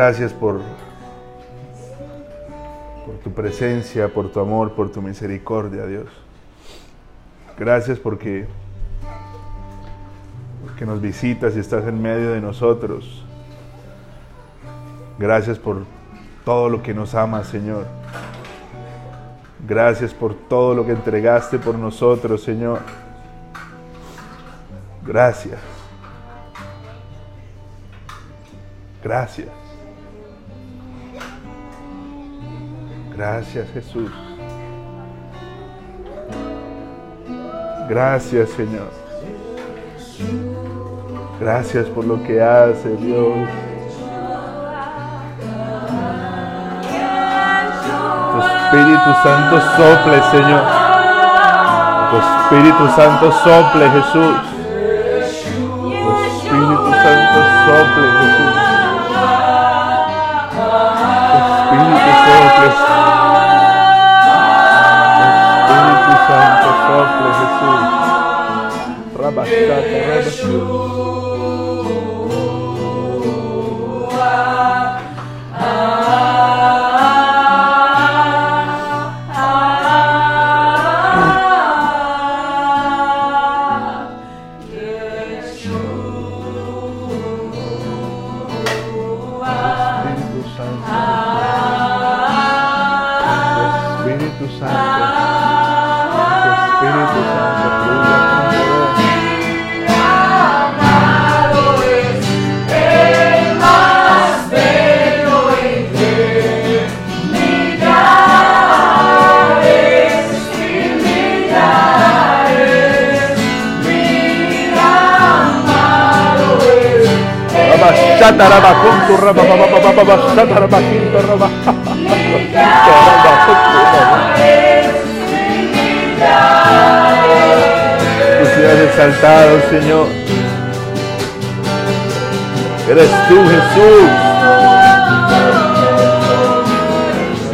Gracias por, tu presencia, por tu amor, por tu misericordia, Dios. Gracias porque, porque nos visitas y estás en medio de nosotros. Gracias por todo lo que nos amas, Señor. Gracias por todo lo que entregaste por nosotros, Señor. Gracias. Gracias. Gracias, Jesús. Gracias, Señor. Gracias por lo que hace, Dios. Tu Espíritu Santo sople, Señor. Tu Espíritu Santo sople, Jesús. Tu Espíritu Santo sople, Jesús. Jesús. Tú seas exaltado, Señor. Eres tú, Jesús.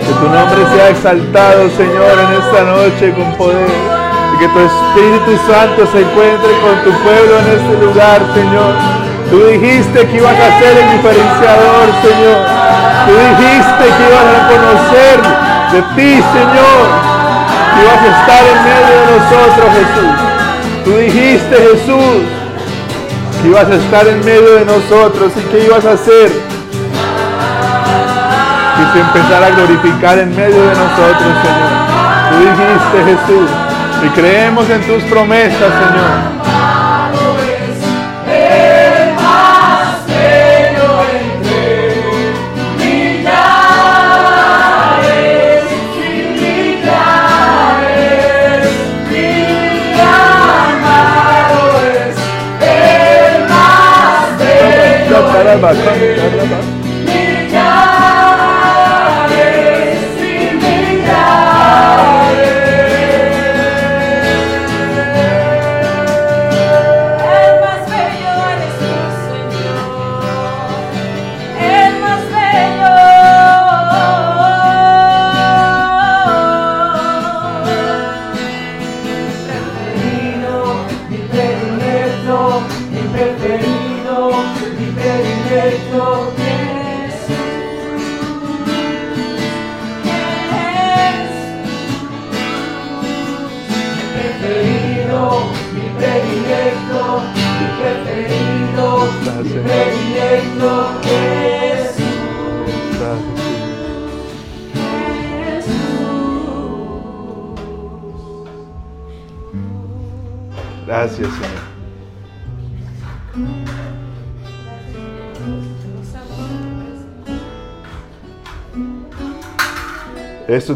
Que tu nombre sea exaltado, Señor, en esta noche con poder. Y que tu Espíritu Santo se encuentre con tu pueblo en este lugar, Señor. Tú dijiste que ibas a ser el diferenciador, Señor. Tú dijiste que ibas a conocer de ti, Señor. Que ibas a estar en medio de nosotros, Jesús. Tú dijiste, Jesús, que ibas a estar en medio de nosotros y que ibas a hacer que se empezara a glorificar en medio de nosotros, Señor. Tú dijiste, Jesús, y creemos en tus promesas, Señor. about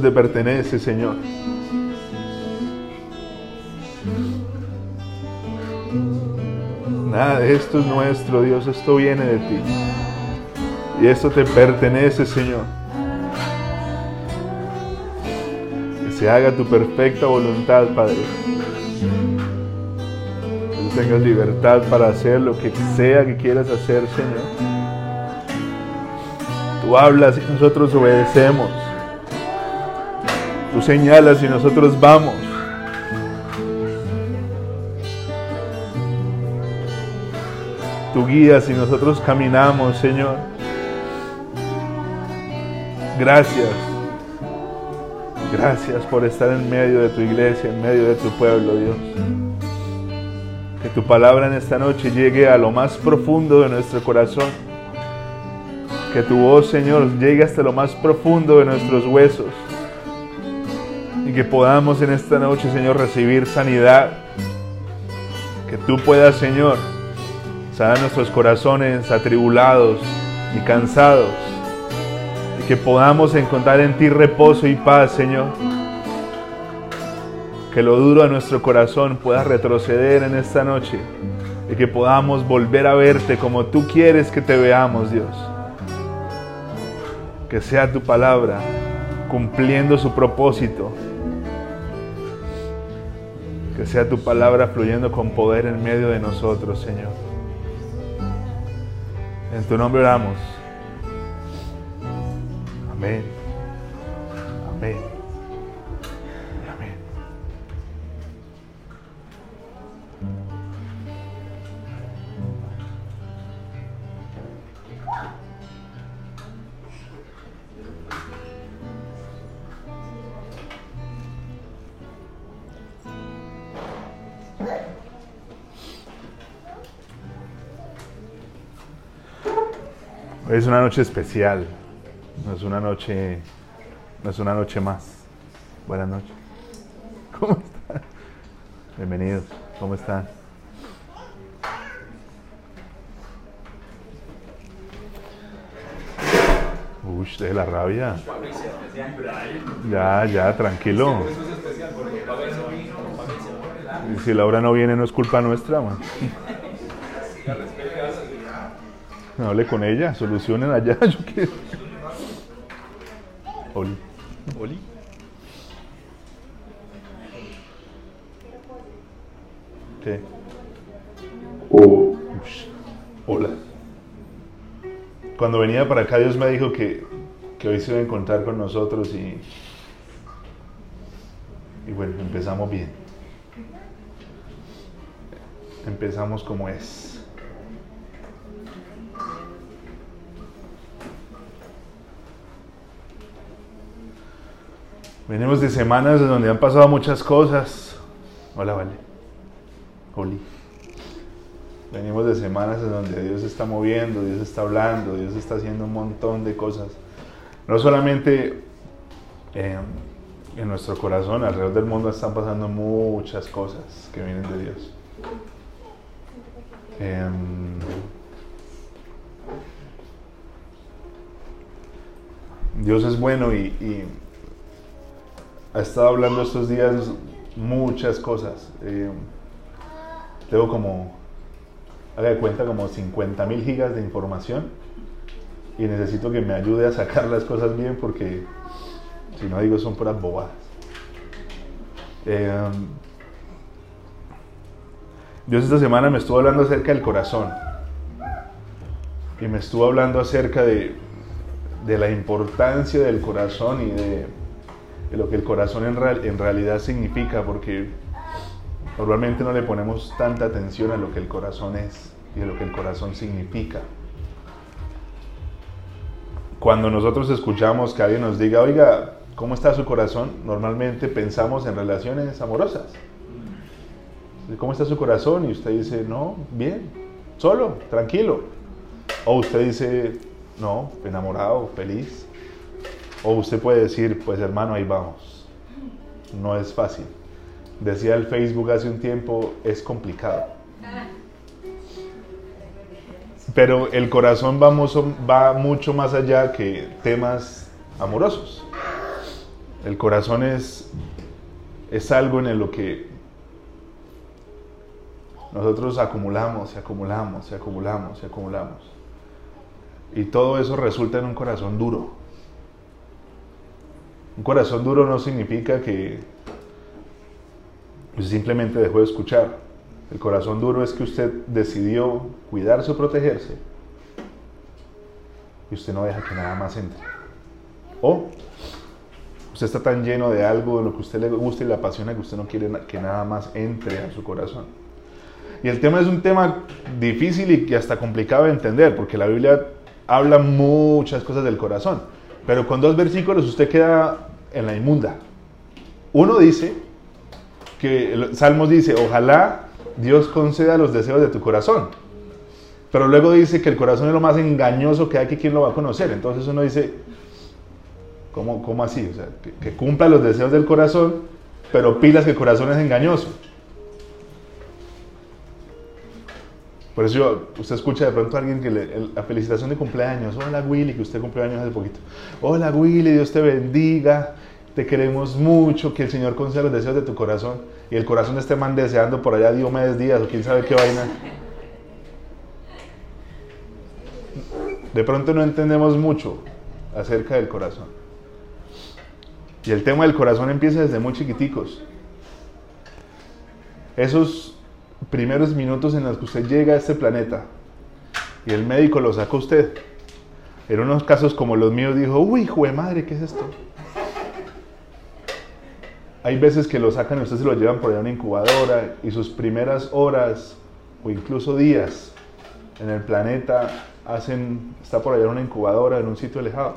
Te pertenece, Señor. Nada de esto es nuestro, Dios, esto viene de ti. Y esto te pertenece, Señor. Que se haga tu perfecta voluntad, Padre. Que tú tengas libertad para hacer lo que sea que quieras hacer, Señor. Tú hablas y nosotros obedecemos señalas y nosotros vamos. Tú guías y nosotros caminamos, Señor. Gracias. Gracias por estar en medio de tu iglesia, en medio de tu pueblo, Dios. Que tu palabra en esta noche llegue a lo más profundo de nuestro corazón. Que tu voz, Señor, llegue hasta lo más profundo de nuestros huesos. Y que podamos en esta noche, Señor, recibir sanidad. Que tú puedas, Señor, sanar nuestros corazones atribulados y cansados que podamos encontrar en ti reposo y paz, Señor. Que lo duro de nuestro corazón pueda retroceder en esta noche y que podamos volver a verte como tú quieres que te veamos, Dios. Que sea tu palabra cumpliendo su propósito. Que sea tu palabra fluyendo con poder en medio de nosotros, Señor. En tu nombre oramos. Amén. Amén. Es una noche especial. No es una noche, no es una noche más. Buenas noches. ¿Cómo están? Bienvenidos. ¿Cómo están? Uy, de la rabia. Ya, ya, tranquilo. Y si Laura no viene, no es culpa nuestra, man. Hable con ella, solucionen allá. Yo quiero. Oli. Oli. ¿Qué? Hola. Cuando venía para acá, Dios me dijo que, que hoy se iba a encontrar con nosotros y. Y bueno, empezamos bien. Empezamos como es. Venimos de semanas en donde han pasado muchas cosas. Hola, vale. Oli. Venimos de semanas en donde Dios está moviendo, Dios está hablando, Dios está haciendo un montón de cosas. No solamente eh, en nuestro corazón, alrededor del mundo están pasando muchas cosas que vienen de Dios. Eh, Dios es bueno y ha estado hablando estos días muchas cosas. Eh, tengo como, haga de cuenta, como 50 mil gigas de información y necesito que me ayude a sacar las cosas bien porque si no digo son puras bobadas. Eh, Dios esta semana me estuvo hablando acerca del corazón y me estuvo hablando acerca de, de la importancia del corazón y de de lo que el corazón en, real, en realidad significa, porque normalmente no le ponemos tanta atención a lo que el corazón es y a lo que el corazón significa. Cuando nosotros escuchamos que alguien nos diga, oiga, ¿cómo está su corazón? Normalmente pensamos en relaciones amorosas. ¿Cómo está su corazón? Y usted dice, no, bien, solo, tranquilo. O usted dice, no, enamorado, feliz. O usted puede decir, pues hermano, ahí vamos. No es fácil. Decía el Facebook hace un tiempo, es complicado. Pero el corazón va, va mucho más allá que temas amorosos. El corazón es, es algo en lo que nosotros acumulamos y acumulamos y acumulamos y acumulamos. Y todo eso resulta en un corazón duro. Un corazón duro no significa que simplemente dejó de escuchar. El corazón duro es que usted decidió cuidarse o protegerse y usted no deja que nada más entre. O usted está tan lleno de algo, de lo que usted le gusta y le apasiona, que usted no quiere que nada más entre a su corazón. Y el tema es un tema difícil y hasta complicado de entender, porque la Biblia habla muchas cosas del corazón. Pero con dos versículos usted queda en la inmunda. Uno dice, que Salmos dice, ojalá Dios conceda los deseos de tu corazón. Pero luego dice que el corazón es lo más engañoso que hay que quien lo va a conocer. Entonces uno dice, ¿cómo, cómo así? O sea, que, que cumpla los deseos del corazón, pero pilas que el corazón es engañoso. Por eso usted escucha de pronto a alguien que le, la felicitación de cumpleaños, hola Willy, que usted cumplió años hace poquito. Hola Willy, Dios te bendiga, te queremos mucho, que el Señor conceda los deseos de tu corazón. Y el corazón de este man deseando por allá Diomedes Díaz o quién sabe qué vaina. De pronto no entendemos mucho acerca del corazón. Y el tema del corazón empieza desde muy chiquiticos. Esos primeros minutos en los que usted llega a este planeta y el médico lo saca a usted. En unos casos como los míos dijo, uy, hijo de madre, ¿qué es esto? Hay veces que lo sacan y usted se lo llevan por allá a una incubadora y sus primeras horas o incluso días en el planeta hacen, está por allá en una incubadora en un sitio alejado.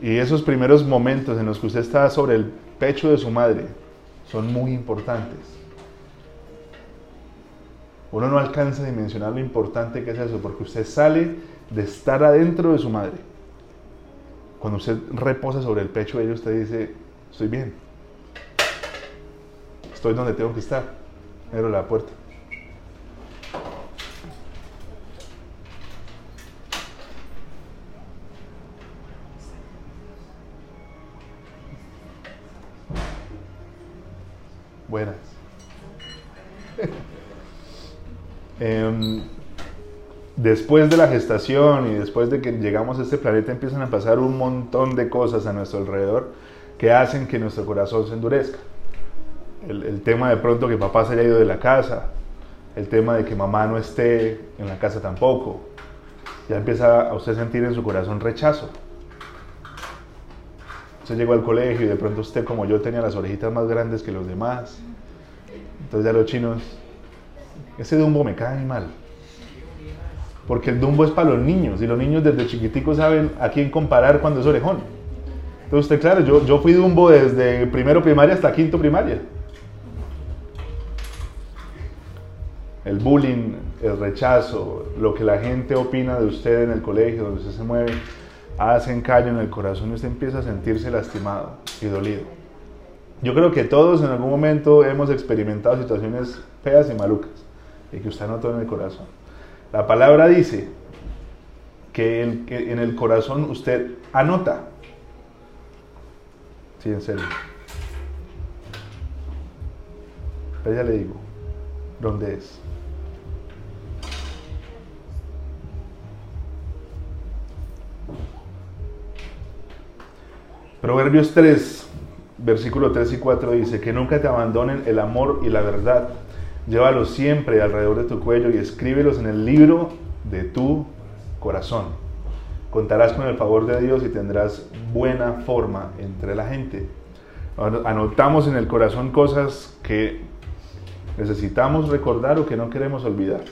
Y esos primeros momentos en los que usted está sobre el pecho de su madre son muy importantes. Uno no alcanza a dimensionar lo importante que es eso, porque usted sale de estar adentro de su madre. Cuando usted reposa sobre el pecho de ella, usted dice, estoy bien. Estoy donde tengo que estar. Abro la puerta. Buenas. Em, después de la gestación y después de que llegamos a este planeta empiezan a pasar un montón de cosas a nuestro alrededor que hacen que nuestro corazón se endurezca. El, el tema de pronto que papá se haya ido de la casa, el tema de que mamá no esté en la casa tampoco, ya empieza a usted sentir en su corazón rechazo. Usted llegó al colegio y de pronto usted como yo tenía las orejitas más grandes que los demás. Entonces ya los chinos, ese Dumbo me cae mal. Porque el Dumbo es para los niños y los niños desde chiquiticos saben a quién comparar cuando es orejón. Entonces usted, claro, yo, yo fui Dumbo desde primero primaria hasta quinto primaria. El bullying, el rechazo, lo que la gente opina de usted en el colegio, donde usted se mueve, hacen callo en el corazón y usted empieza a sentirse lastimado y dolido. Yo creo que todos en algún momento hemos experimentado situaciones feas y malucas y que usted notó en el corazón. La palabra dice que en el corazón usted anota. Sí, en serio. Pero ya le digo, ¿dónde es? Proverbios 3, versículo 3 y 4 dice, que nunca te abandonen el amor y la verdad. Llévalos siempre alrededor de tu cuello y escríbelos en el libro de tu corazón. Contarás con el favor de Dios y tendrás buena forma entre la gente. Anotamos en el corazón cosas que necesitamos recordar o que no queremos olvidar.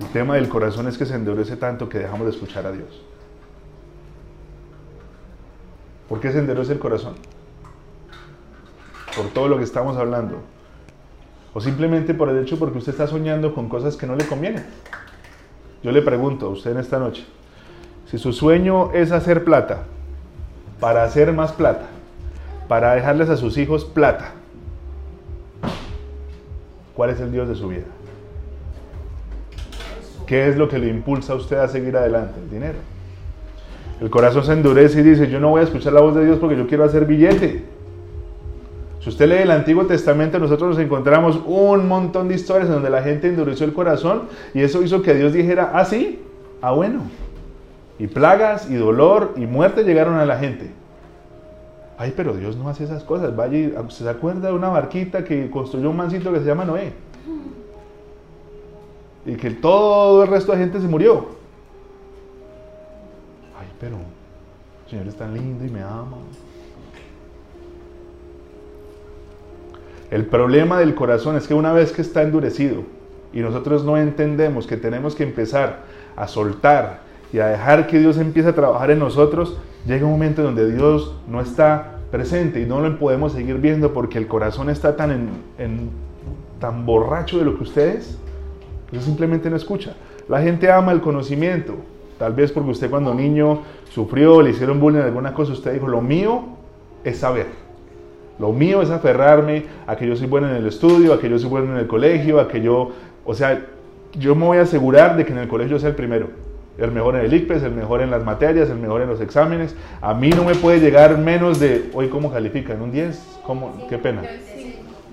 El tema del corazón es que se endurece tanto que dejamos de escuchar a Dios. ¿Por qué se endurece el corazón? Por todo lo que estamos hablando. O simplemente por el hecho porque usted está soñando con cosas que no le convienen. Yo le pregunto a usted en esta noche, si su sueño es hacer plata, para hacer más plata, para dejarles a sus hijos plata, ¿cuál es el Dios de su vida? ¿Qué es lo que le impulsa a usted a seguir adelante? El dinero. El corazón se endurece y dice, yo no voy a escuchar la voz de Dios porque yo quiero hacer billete. Si usted lee el Antiguo Testamento, nosotros nos encontramos un montón de historias en donde la gente endureció el corazón y eso hizo que Dios dijera, ah, sí, ah, bueno. Y plagas y dolor y muerte llegaron a la gente. Ay, pero Dios no hace esas cosas. Vaya, y- ¿se acuerda de una barquita que construyó un mancito que se llama Noé? Y que todo el resto de gente se murió. Ay, pero el Señor es tan lindo y me ama. El problema del corazón es que una vez que está endurecido y nosotros no entendemos que tenemos que empezar a soltar y a dejar que Dios empiece a trabajar en nosotros, llega un momento donde Dios no está presente y no lo podemos seguir viendo porque el corazón está tan, tan borracho de lo que usted es, que simplemente no escucha. La gente ama el conocimiento, tal vez porque usted cuando niño sufrió, le hicieron bullying alguna cosa, usted dijo, lo mío es saber. Lo mío es aferrarme a que yo soy bueno en el estudio, a que yo soy bueno en el colegio, a que yo, o sea, yo me voy a asegurar de que en el colegio sea el primero el mejor en el ICPES, el mejor en las materias, el mejor en los exámenes. A mí no me puede llegar menos de, hoy cómo califican, un 10, ¿Cómo? qué pena.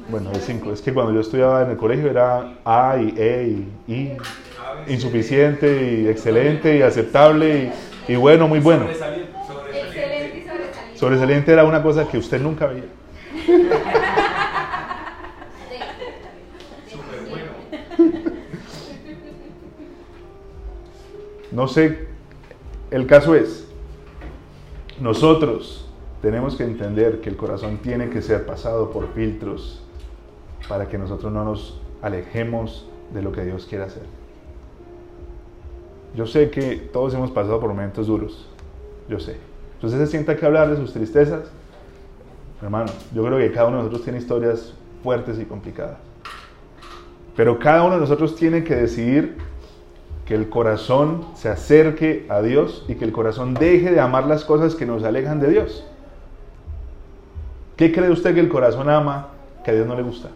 Bueno, de 5. Es que cuando yo estudiaba en el colegio era A y E y I, insuficiente y excelente y aceptable y, bueno, muy bueno. Sobresaliente era una cosa que usted nunca veía. No sé, el caso es, nosotros tenemos que entender que el corazón tiene que ser pasado por filtros para que nosotros no nos alejemos de lo que Dios quiere hacer. Yo sé que todos hemos pasado por momentos duros, yo sé. Entonces se sienta que hablar de sus tristezas. Hermano, yo creo que cada uno de nosotros tiene historias fuertes y complicadas. Pero cada uno de nosotros tiene que decidir que el corazón se acerque a Dios y que el corazón deje de amar las cosas que nos alejan de Dios. ¿Qué cree usted que el corazón ama que a Dios no le gusta?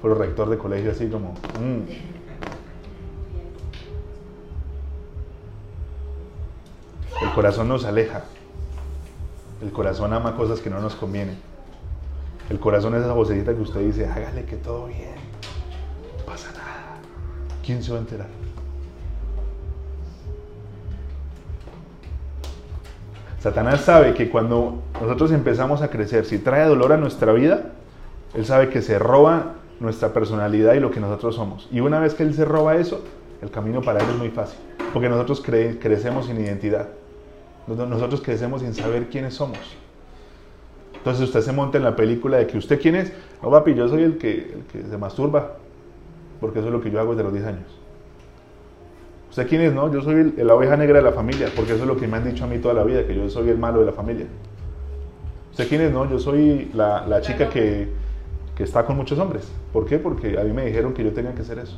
Por el rector de colegio así como... Mm". El corazón nos aleja. El corazón ama cosas que no nos convienen. El corazón es esa vocecita que usted dice, hágale que todo bien, no pasa nada. ¿Quién se va a enterar? Satanás sabe que cuando nosotros empezamos a crecer, si trae dolor a nuestra vida, él sabe que se roba nuestra personalidad y lo que nosotros somos. Y una vez que él se roba eso, el camino para él es muy fácil, porque nosotros crecemos sin identidad. Nosotros crecemos sin saber quiénes somos. Entonces usted se monta en la película de que usted quién es. No, papi, yo soy el que, el que se masturba, porque eso es lo que yo hago desde los 10 años. ¿Usted quién es? No, yo soy la oveja negra de la familia, porque eso es lo que me han dicho a mí toda la vida, que yo soy el malo de la familia. ¿Usted quién es? No, yo soy la, la chica que, que está con muchos hombres. ¿Por qué? Porque a mí me dijeron que yo tenía que hacer eso.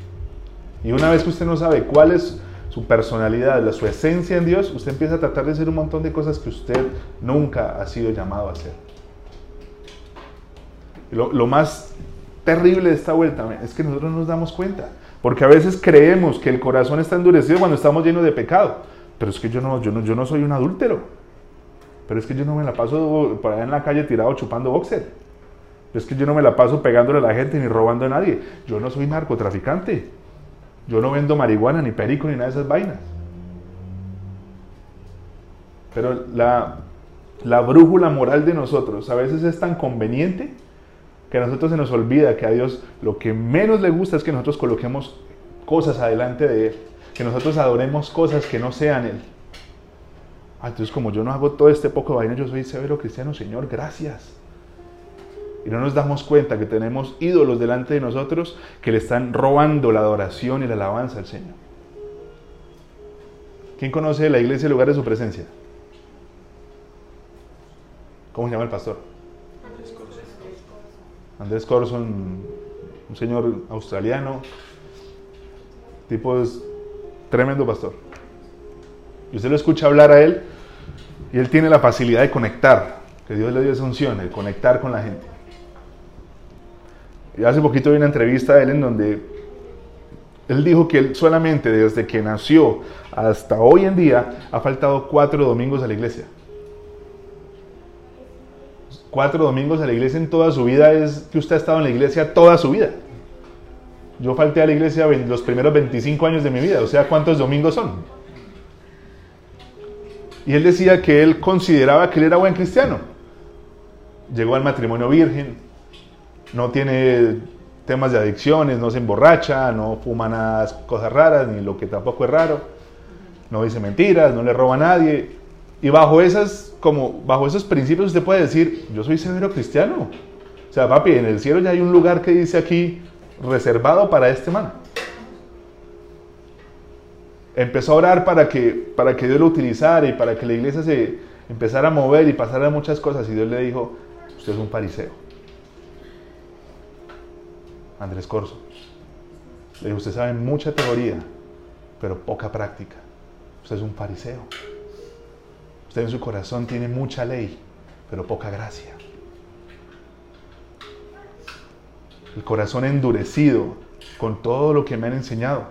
Y una vez que usted no sabe cuál es su personalidad, su esencia en Dios, usted empieza a tratar de hacer un montón de cosas que usted nunca ha sido llamado a hacer. Lo, más terrible de esta vuelta es que nosotros nos damos cuenta. Porque a veces creemos que el corazón está endurecido cuando estamos llenos de pecado. Pero es que yo no, yo no, soy un adúltero. Pero es que yo no me la paso por allá en la calle tirado chupando boxer. Es que yo no me la paso pegándole a la gente ni robando a nadie. Yo no soy narcotraficante. Yo no vendo marihuana, ni perico, ni nada de esas vainas. Pero la, la brújula moral de nosotros a veces es tan conveniente que a nosotros se nos olvida que a Dios lo que menos le gusta es que nosotros coloquemos cosas adelante de Él, que nosotros adoremos cosas que no sean Él. Ah, entonces como yo no hago todo este poco de vaina, yo soy severo cristiano, Señor, gracias. Y no nos damos cuenta que tenemos ídolos delante de nosotros que le están robando la adoración y la alabanza al Señor. ¿Quién conoce la iglesia el lugar de su presencia? ¿Cómo se llama el pastor? Andrés Corson, un señor australiano, tipo es tremendo pastor. Y usted lo escucha hablar a él y él tiene la facilidad de conectar, que Dios le dio esa unción, de conectar con la gente. Hace poquito vi una entrevista a él en donde él dijo que él solamente desde que nació hasta hoy en día ha faltado cuatro domingos a la iglesia cuatro domingos a la iglesia en toda su vida es que usted ha estado en la iglesia toda su vida. Yo falté a la iglesia los primeros 25 años de mi vida, o sea, ¿cuántos domingos son? Y él decía que él consideraba que él era buen cristiano. Llegó al matrimonio virgen, no tiene temas de adicciones, no se emborracha, no fuma nada, cosas raras, ni lo que tampoco es raro, no dice mentiras, no le roba a nadie, Y bajo, esas, como, bajo esos principios usted puede decir, yo soy severo cristiano. O sea, papi, en el cielo ya hay un lugar que dice aquí, reservado para este man. Empezó a orar para que, para que Dios lo utilizara y para que la iglesia se empezara a mover y pasara muchas cosas. Y Dios le dijo, usted es un fariseo. Andrés Corso. Le dijo, usted sabe mucha teoría, pero poca práctica. Usted es un fariseo. Usted en su corazón tiene mucha ley, pero poca gracia. El corazón endurecido con todo lo que me han enseñado.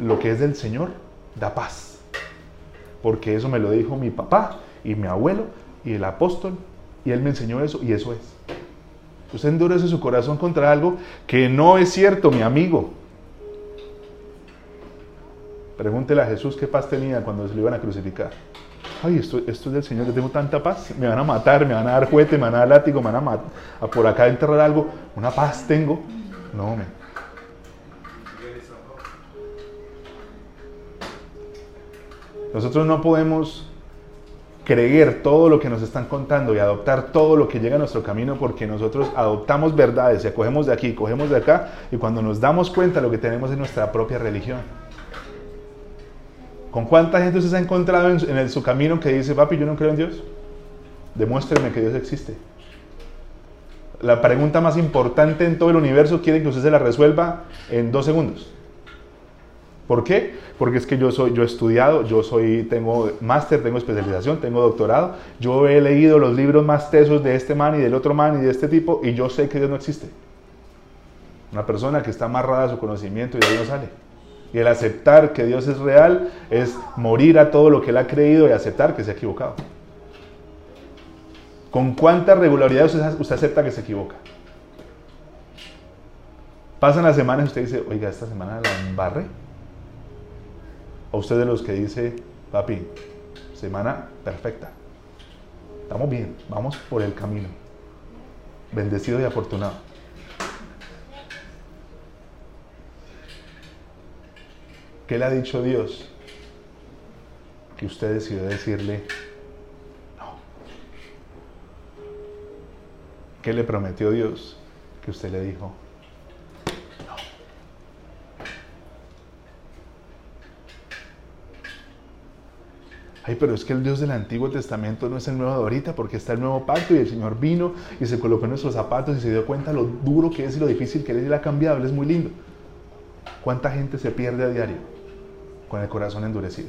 Lo que es del Señor da paz. Porque eso me lo dijo mi papá y mi abuelo y el apóstol. Y él me enseñó eso y eso es. Usted endurece su corazón contra algo que no es cierto, mi amigo. Pregúntele a Jesús qué paz tenía cuando se lo iban a crucificar. Ay, esto, es del Señor, yo tengo tanta paz. Me van a matar, me van a dar juguete, me van a dar látigo, me van a, matar, a por acá enterrar algo. Una paz tengo. No, me. Nosotros no podemos creer todo lo que nos están contando y adoptar todo lo que llega a nuestro camino porque nosotros adoptamos verdades y acogemos de aquí, cogemos de acá y cuando nos damos cuenta lo que tenemos es nuestra propia religión. ¿Con cuánta gente usted se ha encontrado en, su camino que dice, papi, yo no creo en Dios? Demuéstreme que Dios existe. La pregunta más importante en todo el universo quiere que usted se la resuelva en dos segundos. ¿Por qué? Porque es que yo soy, yo he estudiado, yo soy, tengo máster, tengo especialización, tengo doctorado, yo he leído los libros más tesos de este man y del otro man y de este tipo y yo sé que Dios no existe. Una persona que está amarrada a su conocimiento y de ahí no sale. Y el aceptar que Dios es real es morir a todo lo que él ha creído y aceptar que se ha equivocado. ¿Con cuánta regularidad usted, acepta que se equivoca? Pasan las semanas y usted dice, oiga, esta semana la embarré. O usted de los que dice, papi, semana perfecta. Estamos bien, vamos por el camino. Bendecido y afortunado. ¿Qué le ha dicho Dios? Que usted decidió decirle no. ¿Qué le prometió Dios? Que usted le dijo Ay, pero es que el Dios del Antiguo Testamento no es el nuevo de ahorita porque está el nuevo pacto y el Señor vino y se colocó en nuestros zapatos y se dio cuenta lo duro que es y lo difícil que es y la. Él es muy lindo. ¿Cuánta gente se pierde a diario? con el corazón endurecido.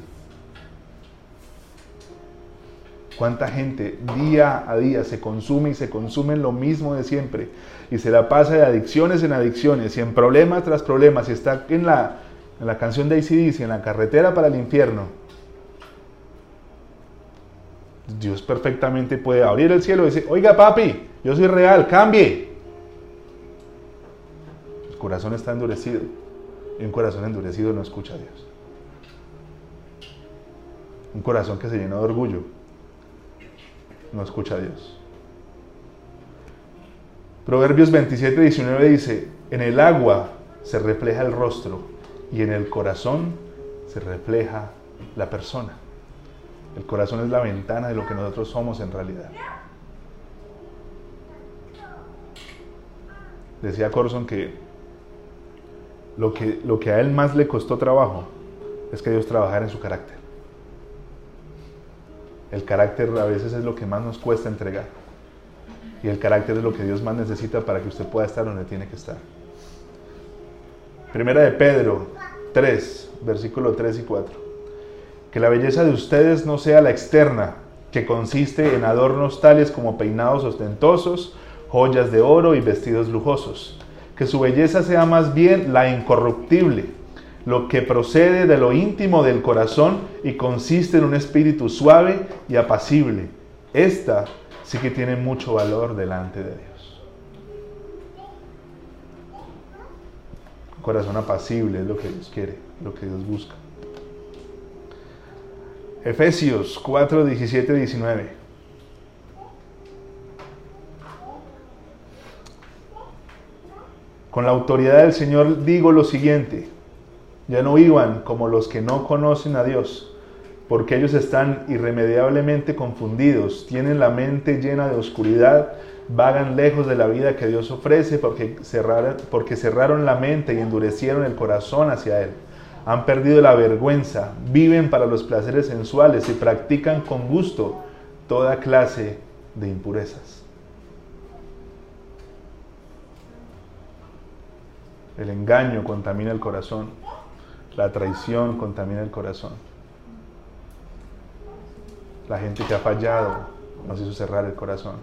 ¿Cuánta gente día a día se consume y se consume lo mismo de siempre? Y se la pasa de adicciones en adicciones y en problemas tras problemas y está en la, en la canción de ACDC, en la carretera para el infierno. Dios perfectamente puede abrir el cielo y decir, oiga papi, yo soy real, cambie. El corazón está endurecido y un corazón endurecido no escucha a Dios un corazón que se llena de orgullo, no escucha a Dios. Proverbios 27, 19 dice, en el agua se refleja el rostro y en el corazón se refleja la persona. El corazón es la ventana de lo que nosotros somos en realidad. Decía Corson que lo, que lo que a él más le costó trabajo es que Dios trabajara en su carácter. El carácter a veces es lo que más nos cuesta entregar. Y el carácter es lo que Dios más necesita para que usted pueda estar donde tiene que estar. Primera de Pedro 3, versículo 3 y 4. Que la belleza de ustedes no sea la externa, que consiste en adornos tales como peinados ostentosos, joyas de oro y vestidos lujosos. Que su belleza sea más bien la incorruptible lo que procede de lo íntimo del corazón y consiste en un espíritu suave y apacible. Esta sí que tiene mucho valor delante de Dios. Corazón apacible es lo que Dios quiere, lo que Dios busca. Efesios 4, 17, 19. Con la autoridad del Señor digo lo siguiente ya no iban como los que no conocen a Dios, porque ellos están irremediablemente confundidos, tienen la mente llena de oscuridad, vagan lejos de la vida que Dios ofrece porque cerraron, porque cerraron la mente y endurecieron el corazón hacia Él. Han perdido la vergüenza, viven para los placeres sensuales y practican con gusto toda clase de impurezas. El engaño contamina el corazón, la traición contamina el corazón. La gente que ha fallado nos hizo cerrar el corazón.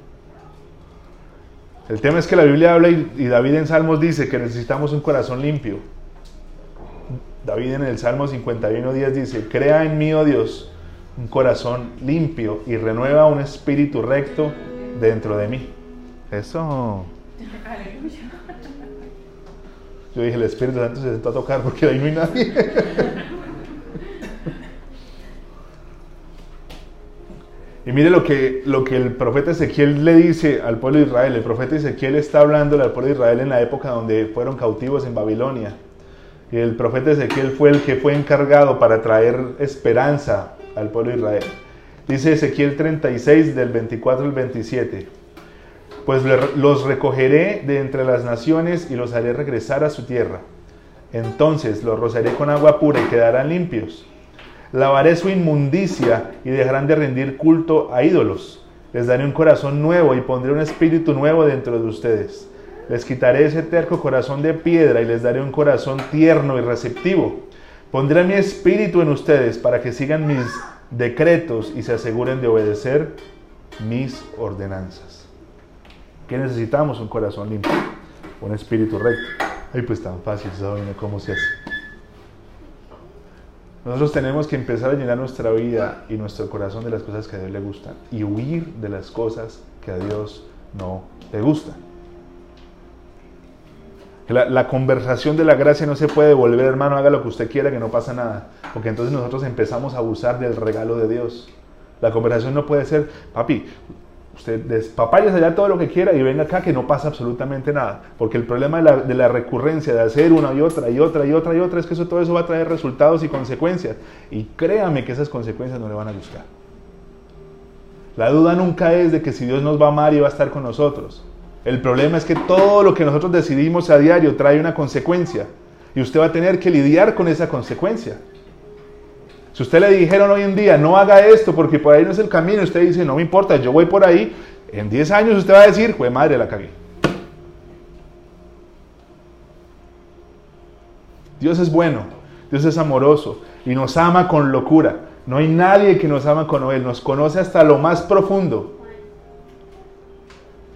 El tema es que la Biblia habla y, David en Salmos dice que necesitamos un corazón limpio. David en el Salmo 51.10 dice, crea en mí, oh Dios, un corazón limpio y renueva un espíritu recto dentro de mí. Eso. Yo dije, el Espíritu Santo se sentó a tocar porque ahí no hay nadie. Y mire lo que, lo que el profeta Ezequiel le dice al pueblo de Israel. El profeta Ezequiel está hablando al pueblo de Israel en la época donde fueron cautivos en Babilonia. El profeta Ezequiel fue el que fue encargado para traer esperanza al pueblo de Israel. Dice Ezequiel 36 del 24 al 27. Pues los recogeré de entre las naciones y los haré regresar a su tierra. Entonces los rociaré con agua pura y quedarán limpios Lavaré su inmundicia y dejarán de rendir culto a ídolos. Les daré un corazón nuevo y pondré un espíritu nuevo dentro de ustedes. Les quitaré ese terco corazón de piedra y les daré un corazón tierno y receptivo. Pondré mi espíritu en ustedes para que sigan mis decretos y se aseguren de obedecer mis ordenanzas. ¿Qué necesitamos? Un corazón limpio, un espíritu recto. Ay, pues tan fácil, ¿saben cómo se hace? Nosotros tenemos que empezar a llenar nuestra vida y nuestro corazón de las cosas que a Dios le gustan y huir de las cosas que a Dios no le gustan. La, la, conversación de la gracia no se puede devolver, hermano, haga lo que usted quiera, que no pasa nada. Porque entonces nosotros empezamos a abusar del regalo de Dios. La conversación no puede ser, papi, Usted despapayas allá todo lo que quiera y venga acá que no pasa absolutamente nada. Porque el problema de la, recurrencia, de hacer una y otra y otra y otra y otra, es que eso, todo eso va a traer resultados y consecuencias. Y créame que esas consecuencias no le van a gustar. La duda nunca es de que si Dios nos va a amar y va a estar con nosotros. El problema es que todo lo que nosotros decidimos a diario trae una consecuencia. Y usted va a tener que lidiar con esa consecuencia. Si usted le dijeron hoy en día, no haga esto porque por ahí no es el camino, usted dice, no me importa, yo voy por ahí, en 10 años usted va a decir, pues madre, la cagué. Dios es bueno, Dios es amoroso y nos ama con locura. No hay nadie que nos ama como Él, nos conoce hasta lo más profundo.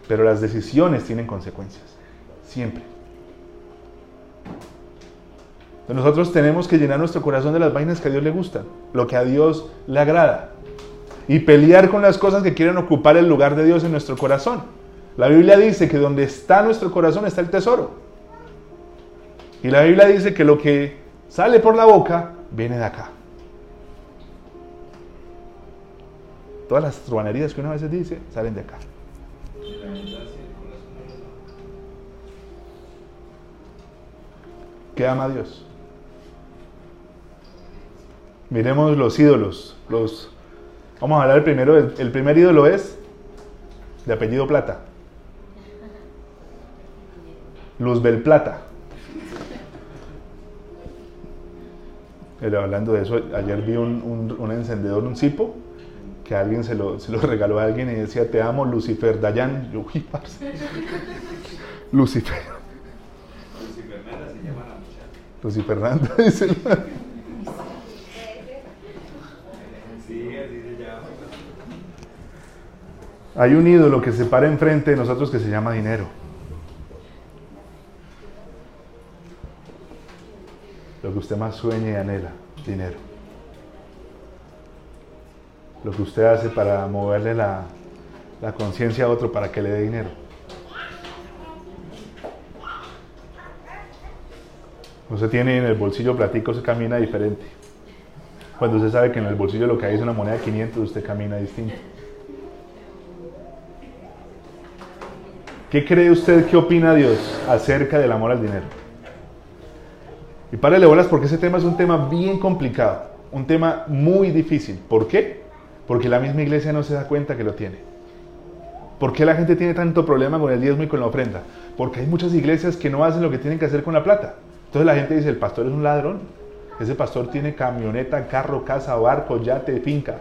Pero las decisiones tienen consecuencias, siempre. Nosotros tenemos que llenar nuestro corazón de las vainas que a Dios le gustan, lo que a Dios le agrada. Y pelear con las cosas que quieren ocupar el lugar de Dios en nuestro corazón. La Biblia dice que donde está nuestro corazón está el tesoro. Y la Biblia dice que lo que sale por la boca viene de acá. Todas las truanerías que uno a veces dice salen de acá. ¿Qué ama Dios? Miremos los ídolos. Los, vamos a hablar primero. El, primer ídolo es de apellido Plata. Luzbel Plata. hablando de eso, ayer vi un, un, encendedor, un cipo, que alguien se lo, se lo, regaló a alguien y decía, te amo, Lucifer Dayan. Yo, Lucifer. Lucifer Nanda se llama la muchacha. Lucifer Nanda, dice Hay un ídolo que se para enfrente de nosotros que se llama dinero. Lo que usted más sueña y anhela, dinero. Lo que usted hace para moverle la, la conciencia a otro para que le dé dinero. Usted tiene en el bolsillo platico, se camina diferente. Cuando usted sabe que en el bolsillo lo que hay es una moneda de 500, usted camina distinto. ¿Qué cree usted qué opina Dios acerca del amor al dinero? Y párale bolas porque ese tema es un tema bien complicado. un tema muy difícil. ¿Por qué? Porque la misma iglesia no se da cuenta que lo tiene. ¿Por qué la gente tiene tanto problema con el diezmo y con la ofrenda? Porque hay muchas iglesias que no hacen lo que tienen que hacer con la plata. Entonces la gente dice, el pastor es un ladrón. Ese pastor tiene camioneta, carro, casa, barco, yate, finca.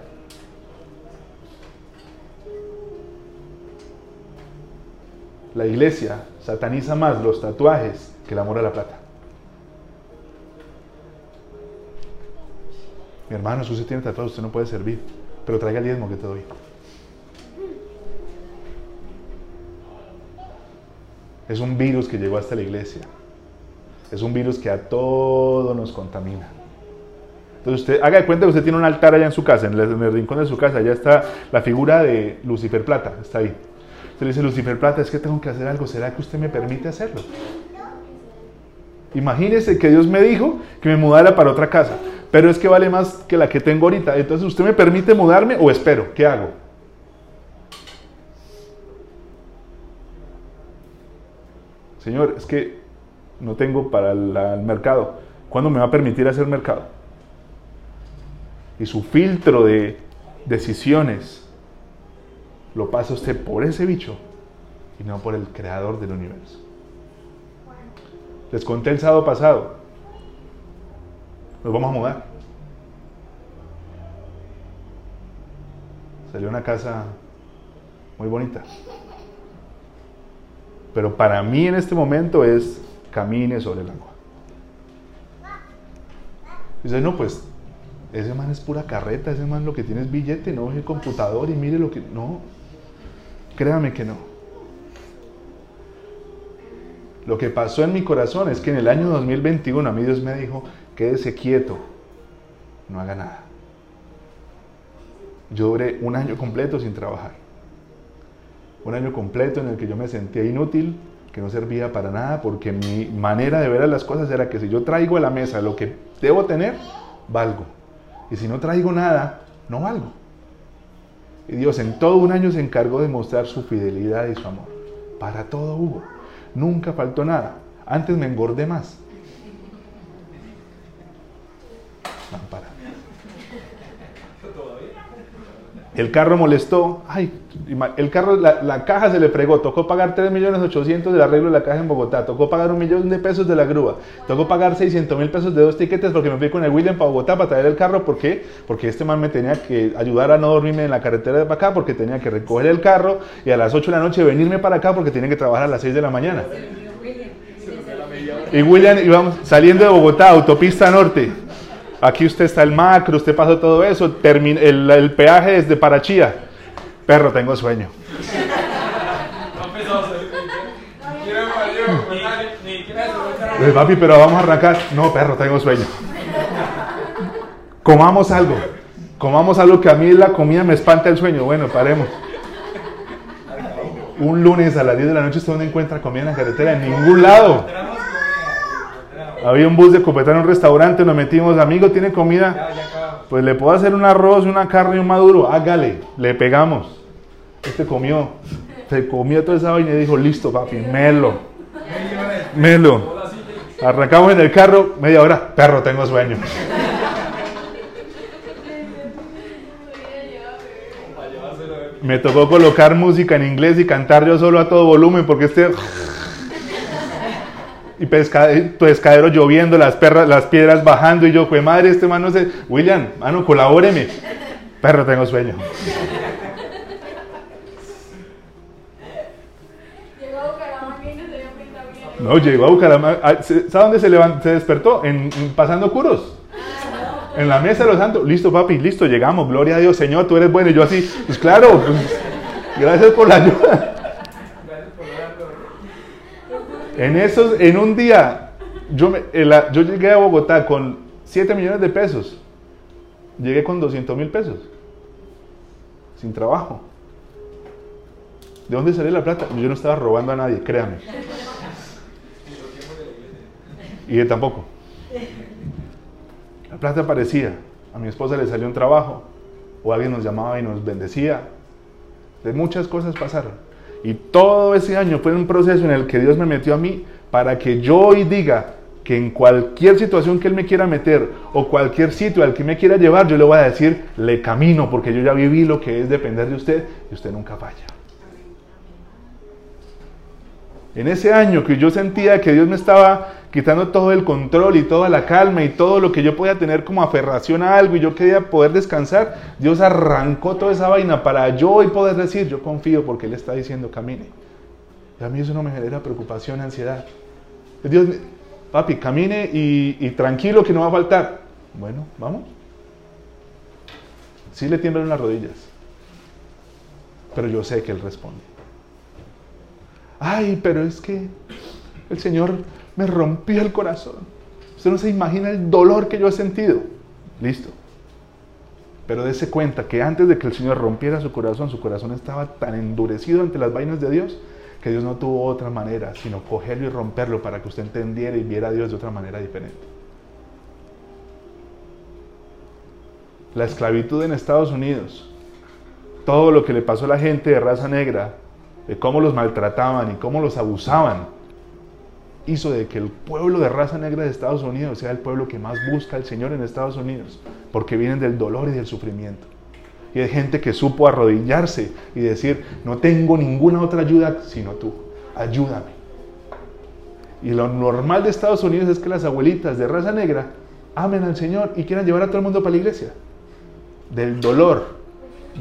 La iglesia sataniza más los tatuajes que el amor a la plata. Mi hermano, si usted tiene tatuajes, usted no puede servir, pero traiga el diezmo que te doy. Es un virus que llegó hasta la iglesia. Es un virus que a todo nos contamina. Entonces usted haga de cuenta que usted tiene un altar allá en su casa, en el, en el rincón de su casa, allá está la figura de Lucifer Plata, está ahí. Usted le dice, Lucifer Plata, es que tengo que hacer algo, ¿será que usted me permite hacerlo? Imagínese que Dios me dijo que me mudara para otra casa, pero es que vale más que la que tengo ahorita. Entonces, ¿usted me permite mudarme o espero? ¿Qué hago? Señor, es que no tengo para el, el mercado. ¿Cuándo me va a permitir hacer mercado? Y su filtro de decisiones lo pasa usted por ese bicho y no por el creador del universo. Les conté el sábado pasado. Nos vamos a mudar. Salió una casa muy bonita. Pero para mí en este momento es camine sobre el agua. Dice, no, pues ese man es pura carreta, ese man lo que tiene es billete, no es el computador y mire lo que... No, créame que no. Lo que pasó en mi corazón es que en el año 2021 a mí Dios me dijo, quédese quieto, no haga nada. Yo duré un año completo sin trabajar. Un año completo en el que yo me sentía inútil, que no servía para nada, porque mi manera de ver las cosas era que si yo traigo a la mesa lo que debo tener, valgo. Y si no traigo nada, no valgo. Y Dios en todo un año se encargó de mostrar su fidelidad y su amor. Para todo hubo. Nunca faltó nada. Antes me engordé más. El carro molestó. Ay, el carro, la, caja se le fregó. Tocó pagar 3 millones 800 del arreglo de la caja en Bogotá. Tocó pagar un millón de pesos de la grúa. Tocó pagar 600 mil pesos de dos tiquetes porque me fui con el William para Bogotá para traer el carro. ¿Por qué? Porque este man me tenía que ayudar a no dormirme en la carretera de para acá porque tenía que recoger el carro y a las 8 de la noche venirme para acá porque tenía que trabajar a las 6 de la mañana. Y William saliendo de Bogotá, autopista norte. Aquí usted está el macro, usted pasó todo eso, el, el peaje desde Parachía. Perro, tengo sueño. Pues, papi, pero vamos a arrancar. No, perro, tengo sueño. Comamos algo. Comamos algo que a mí la comida me espanta el sueño. Bueno, paremos. Un lunes a las 10 de la noche, ¿usted dónde encuentra comida en la carretera? En ningún lado. Había un bus de Copetán en un restaurante, nos metimos, amigo, ¿tiene comida? Pues le puedo hacer un arroz, una carne y un maduro, hágale, le pegamos. Este comió, se comió toda esa vaina y dijo, listo papi, melo, melo. Arrancamos en el carro, media hora, perro, tengo sueño. Me tocó colocar música en inglés y cantar yo solo a todo volumen porque este y pescadero lloviendo, las, perras, las piedras bajando y yo, pues madre, este man no sé, William, mano, colabóreme. Perro, tengo sueño. Llegó a Bucaramanga y no llegó a Bucaramanga. ¿Sabe dónde se, levantó, se despertó? En, en pasando curos. En la mesa de los santos. Listo, papi, listo, llegamos. Gloria a Dios, Señor, tú eres bueno. Y yo así, pues claro, pues, gracias por la ayuda. En esos, en un día, yo, llegué a Bogotá con 7 millones de pesos. Llegué con 200 mil pesos. Sin trabajo. ¿De dónde salió la plata? Yo no estaba robando a nadie, créame. Y él tampoco. La plata aparecía. A mi esposa le salió un trabajo. O alguien nos llamaba y nos bendecía. De muchas cosas pasaron. Y todo ese año fue un proceso en el que Dios me metió a mí para que yo hoy diga, que en cualquier situación que Él me quiera meter o cualquier sitio al que me quiera llevar, yo le voy a decir, le camino, porque yo ya viví lo que es depender de usted y usted nunca falla. En ese año que yo sentía que Dios me estaba quitando todo el control y toda la calma y todo lo que yo podía tener como aferración a algo y yo quería poder descansar, Dios arrancó toda esa vaina para yo hoy poder decir, yo confío porque Él está diciendo camine. Y a mí eso no me genera preocupación, ansiedad. Dios, papi, camine y, y tranquilo que no va a faltar. Bueno, vamos. Sí le tiemblan las rodillas, pero yo sé que Él responde. Ay, pero es que el Señor me rompió el corazón. Usted no se imagina el dolor que yo he sentido. Listo. Pero dése cuenta que antes de que el Señor rompiera su corazón, su corazón estaba tan endurecido ante las vainas de Dios que Dios no tuvo otra manera sino cogerlo y romperlo para que usted entendiera y viera a Dios de otra manera diferente. La esclavitud en Estados Unidos, todo lo que le pasó a la gente de raza negra, de cómo los maltrataban y cómo los abusaban, hizo de que el pueblo de raza negra de Estados Unidos sea el pueblo que más busca al Señor en Estados Unidos, porque vienen del dolor y del sufrimiento. Y hay gente que supo arrodillarse y decir, no tengo ninguna otra ayuda sino tú, ayúdame. Y lo normal de Estados Unidos es que las abuelitas de raza negra amen al Señor y quieran llevar a todo el mundo para la iglesia. Del dolor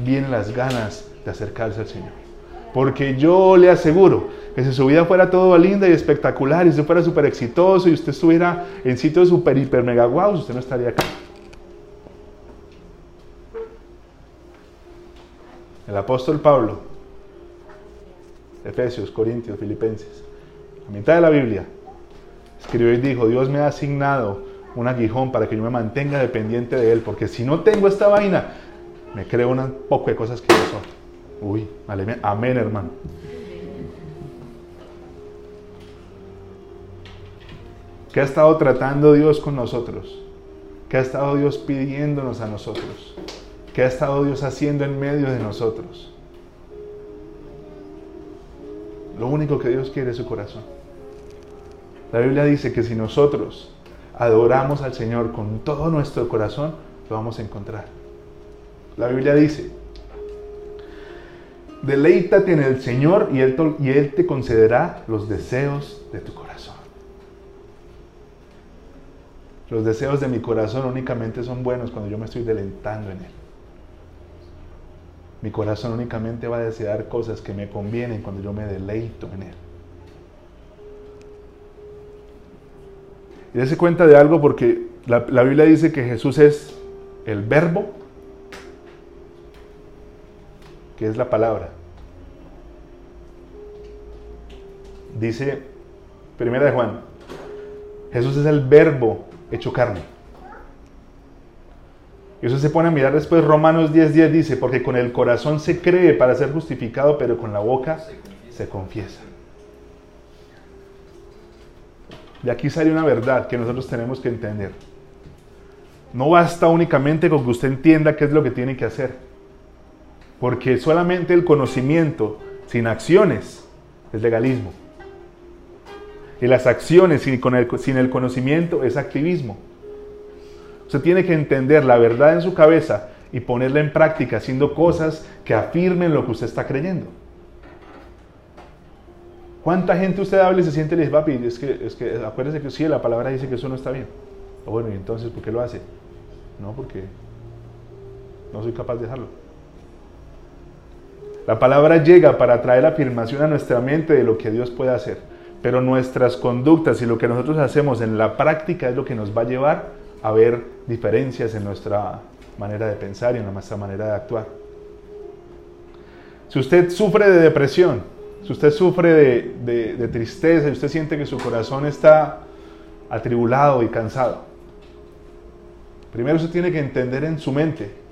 vienen las ganas de acercarse al Señor. Porque yo le aseguro que si su vida fuera todo linda y espectacular y usted fuera súper exitoso y usted estuviera en sitios súper, hiper, mega guau, usted no estaría acá. El apóstol Pablo, Efesios, Corintios, Filipenses, a mitad de la Biblia, escribió y dijo, Dios me ha asignado un aguijón para que yo me mantenga dependiente de Él, porque si no tengo esta vaina, me creo un poco de cosas que no son. Uy, amén hermano. ¿Qué ha estado tratando Dios con nosotros? ¿Qué ha estado Dios pidiéndonos a nosotros? ¿Qué ha estado Dios haciendo en medio de nosotros? Lo único que Dios quiere es su corazón. La Biblia dice que si nosotros adoramos al Señor con todo nuestro corazón, lo vamos a encontrar. La Biblia dice, deleítate en el Señor y él, te concederá los deseos de tu corazón. Los deseos de mi corazón únicamente son buenos cuando yo me estoy deleitando en Él. Mi corazón únicamente va a desear cosas que me convienen cuando yo me deleito en Él. Y dése cuenta de algo porque la Biblia dice que Jesús es el verbo, que es la palabra. Dice, primera de Juan, Jesús es el verbo hecho carne. Y eso se pone a mirar después Romanos 10:10 10 dice, porque con el corazón se cree para ser justificado, pero con la boca se confiesa. De aquí sale una verdad que nosotros tenemos que entender. No basta únicamente con que usted entienda qué es lo que tiene que hacer. Porque solamente el conocimiento sin acciones es legalismo. Y las acciones sin, el, conocimiento es activismo. Usted tiene que entender la verdad en su cabeza y ponerla en práctica haciendo cosas que afirmen lo que usted está creyendo. ¿Cuánta gente usted habla y se siente y dice, papi, es que, es que acuérdese que sí, la palabra dice que eso no está bien? O bueno, ¿y entonces por qué lo hace? No, porque no soy capaz de dejarlo. La palabra llega para traer afirmación a nuestra mente de lo que Dios puede hacer. Pero nuestras conductas y lo que nosotros hacemos en la práctica es lo que nos va a llevar a ver diferencias en nuestra manera de pensar y en nuestra manera de actuar. Si usted sufre de depresión, si usted sufre de, de tristeza y usted siente que su corazón está atribulado y cansado, primero usted tiene que entender en su mente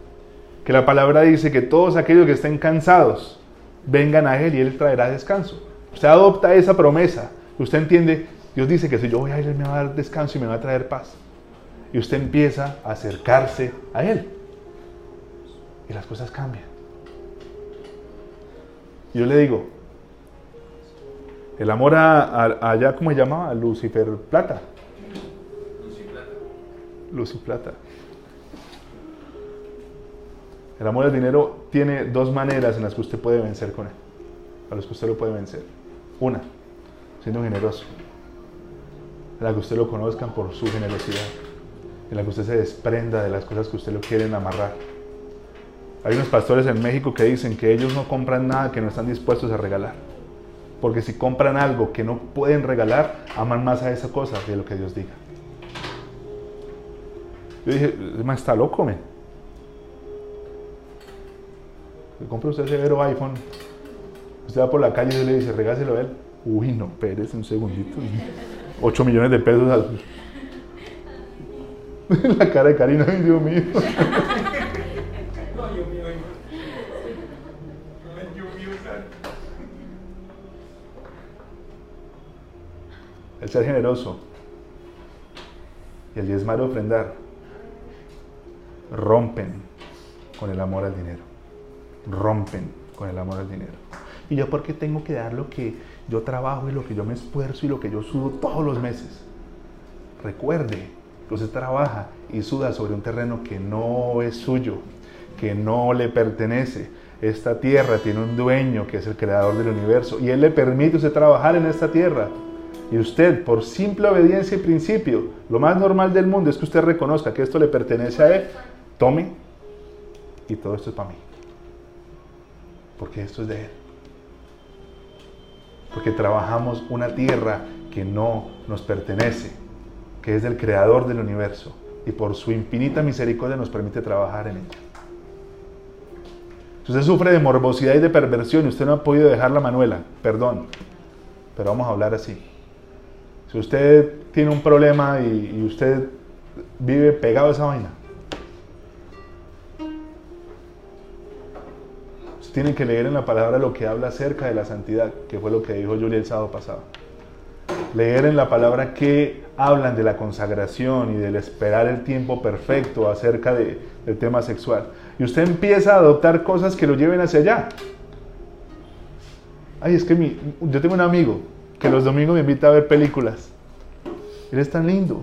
que la palabra dice que todos aquellos que estén cansados vengan a Él y Él traerá descanso. Usted adopta esa promesa. Usted entiende, Dios dice que si yo voy a ir, Él me va a dar descanso y me va a traer paz. Y usted empieza a acercarse a Él. Y las cosas cambian. Yo le digo, el amor a, allá, ¿cómo se llama? A Lucifer Plata. luz y El amor al dinero tiene dos maneras en las que usted puede vencer con él, a las que usted lo puede vencer. Una, siendo generoso, en la que usted lo conozcan por su generosidad, en la que usted se desprenda de las cosas que usted lo quieren amarrar. Hay unos pastores en México que dicen que ellos no compran nada que no están dispuestos a regalar. Porque si compran algo que no pueden regalar, aman más a esa cosa de lo que Dios diga. Yo dije, está loco, me. Le compra usted ese vero iPhone. Usted va por la calle y le dice, regáselo a él. Uy, no, Pérez, un segundito. 8 millones de pesos. la cara de Karina, Dios mío. El ser generoso y el diezmar ofrendar rompen con el amor al dinero. Rompen con el amor al dinero. ¿Y yo por qué tengo que dar lo que yo trabajo y lo que yo me esfuerzo y lo que yo sudo todos los meses? Recuerde que usted trabaja y suda sobre un terreno que no es suyo, que no le pertenece. Esta tierra tiene un dueño que es el creador del universo y él le permite a usted trabajar en esta tierra. Y usted, por simple obediencia y principio, lo más normal del mundo es que usted reconozca que esto le pertenece a él, tome y todo esto es para mí. Porque esto es de él. Porque trabajamos una tierra que no nos pertenece, que es del creador del universo y por su infinita misericordia nos permite trabajar en ella. Si usted sufre de morbosidad y de perversión y usted no ha podido dejar la manuela, perdón, pero vamos a hablar así. Si usted tiene un problema y, y usted vive pegado a esa vaina, usted tiene que leer en la palabra lo que habla acerca de la santidad, que fue lo que dijo Julia el sábado pasado. Leer en la palabra que hablan de la consagración y del esperar el tiempo perfecto acerca de, del tema sexual. Y usted empieza a adoptar cosas que lo lleven hacia allá. Ay, es que mi, yo tengo un amigo que los domingos me invita a ver películas. Él es tan lindo.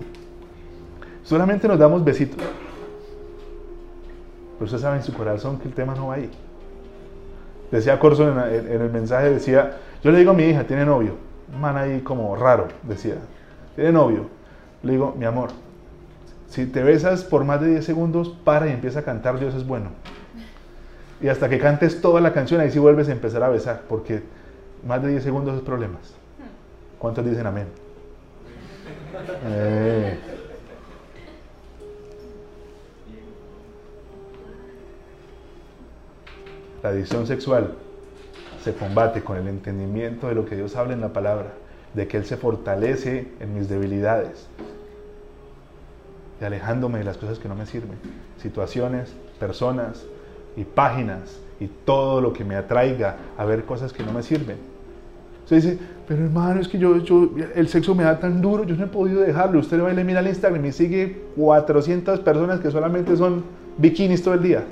Solamente nos damos besitos. Pero usted sabe en su corazón que el tema no va ahí. Decía Corso en, el mensaje, decía, yo le digo a mi hija, tiene novio. Un man ahí como raro, decía. Tiene novio. Le digo, mi amor, si te besas por más de 10 segundos, para y empieza a cantar Dios es bueno. Y hasta que cantes toda la canción, ahí sí vuelves a empezar a besar, porque más de 10 segundos es problemas. ¿Cuántos dicen amén? Eh. La adicción sexual se combate con el entendimiento de lo que Dios habla en la palabra, de que Él se fortalece en mis debilidades, y alejándome de las cosas que no me sirven, situaciones, personas y páginas y todo lo que me atraiga a ver cosas que no me sirven. Usted dice, pero hermano, es que yo, yo, el sexo me da tan duro, yo no he podido dejarlo. Usted va y le mira al Instagram y sigue 400 personas que solamente son bikinis todo el día.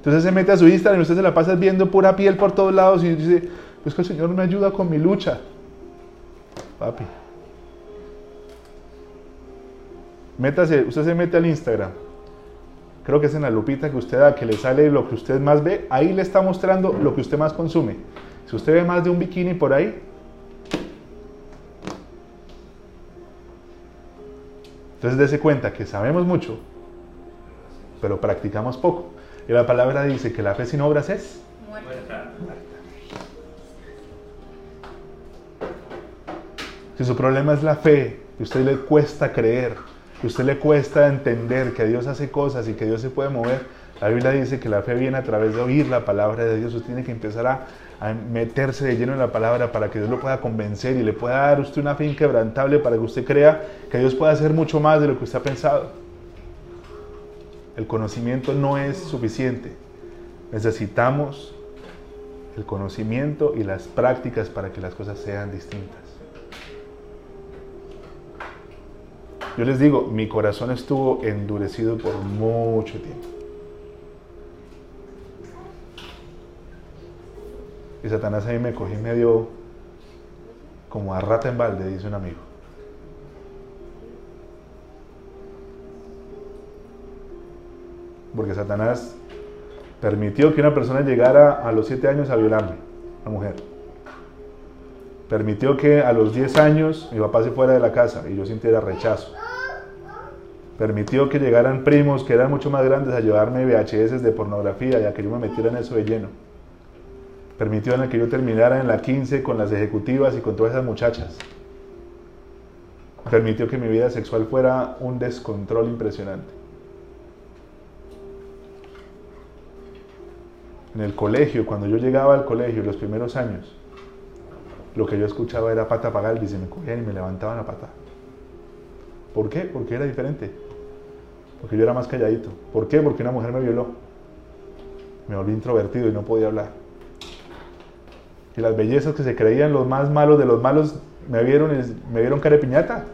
Entonces se mete a su Instagram y usted se la pasa viendo pura piel por todos lados y dice, pues que el Señor me ayuda con mi lucha. Papi. Métase, usted se mete al Instagram. Creo que es en la lupita que usted da, que le sale lo que usted más ve. Ahí le está mostrando lo que usted más consume. Si usted ve más de un bikini por ahí, entonces dése cuenta que sabemos mucho, pero practicamos poco. Y la palabra dice que la fe sin obras es muerta. Si su problema es la fe, y a usted le cuesta creer, que a usted le cuesta entender que Dios hace cosas y que Dios se puede mover, la Biblia dice que la fe viene a través de oír la palabra de Dios. Usted tiene que empezar a, a, meterse de lleno en la palabra para que Dios lo pueda convencer y le pueda dar a usted una fe inquebrantable para que usted crea que Dios puede hacer mucho más de lo que usted ha pensado. El conocimiento no es suficiente. Necesitamos el conocimiento y las prácticas para que las cosas sean distintas. Yo les digo, mi corazón estuvo endurecido por mucho tiempo. Y Satanás ahí me cogí medio como a rata en balde, dice un amigo. Porque Satanás permitió que una persona llegara a los 7 años a violarme, una mujer. Permitió que a los 10 años mi papá se fuera de la casa y yo sintiera rechazo. Permitió que llegaran primos que eran mucho más grandes a llevarme VHS de pornografía y a que yo me metiera en eso de lleno. Permitió en que yo terminara en la 15 con las ejecutivas y con todas esas muchachas. Permitió que mi vida sexual fuera un descontrol impresionante. En el colegio, cuando yo llegaba al colegio, los primeros años, lo que yo escuchaba era pata pagal y se me cogían y me levantaban la pata. ¿Por qué? Porque era diferente. Porque yo era más calladito. ¿Por qué? Porque una mujer me violó. Me volví introvertido y no podía hablar. Y las bellezas que se creían los más malos de los malos me vieron, me vieron carepiñata.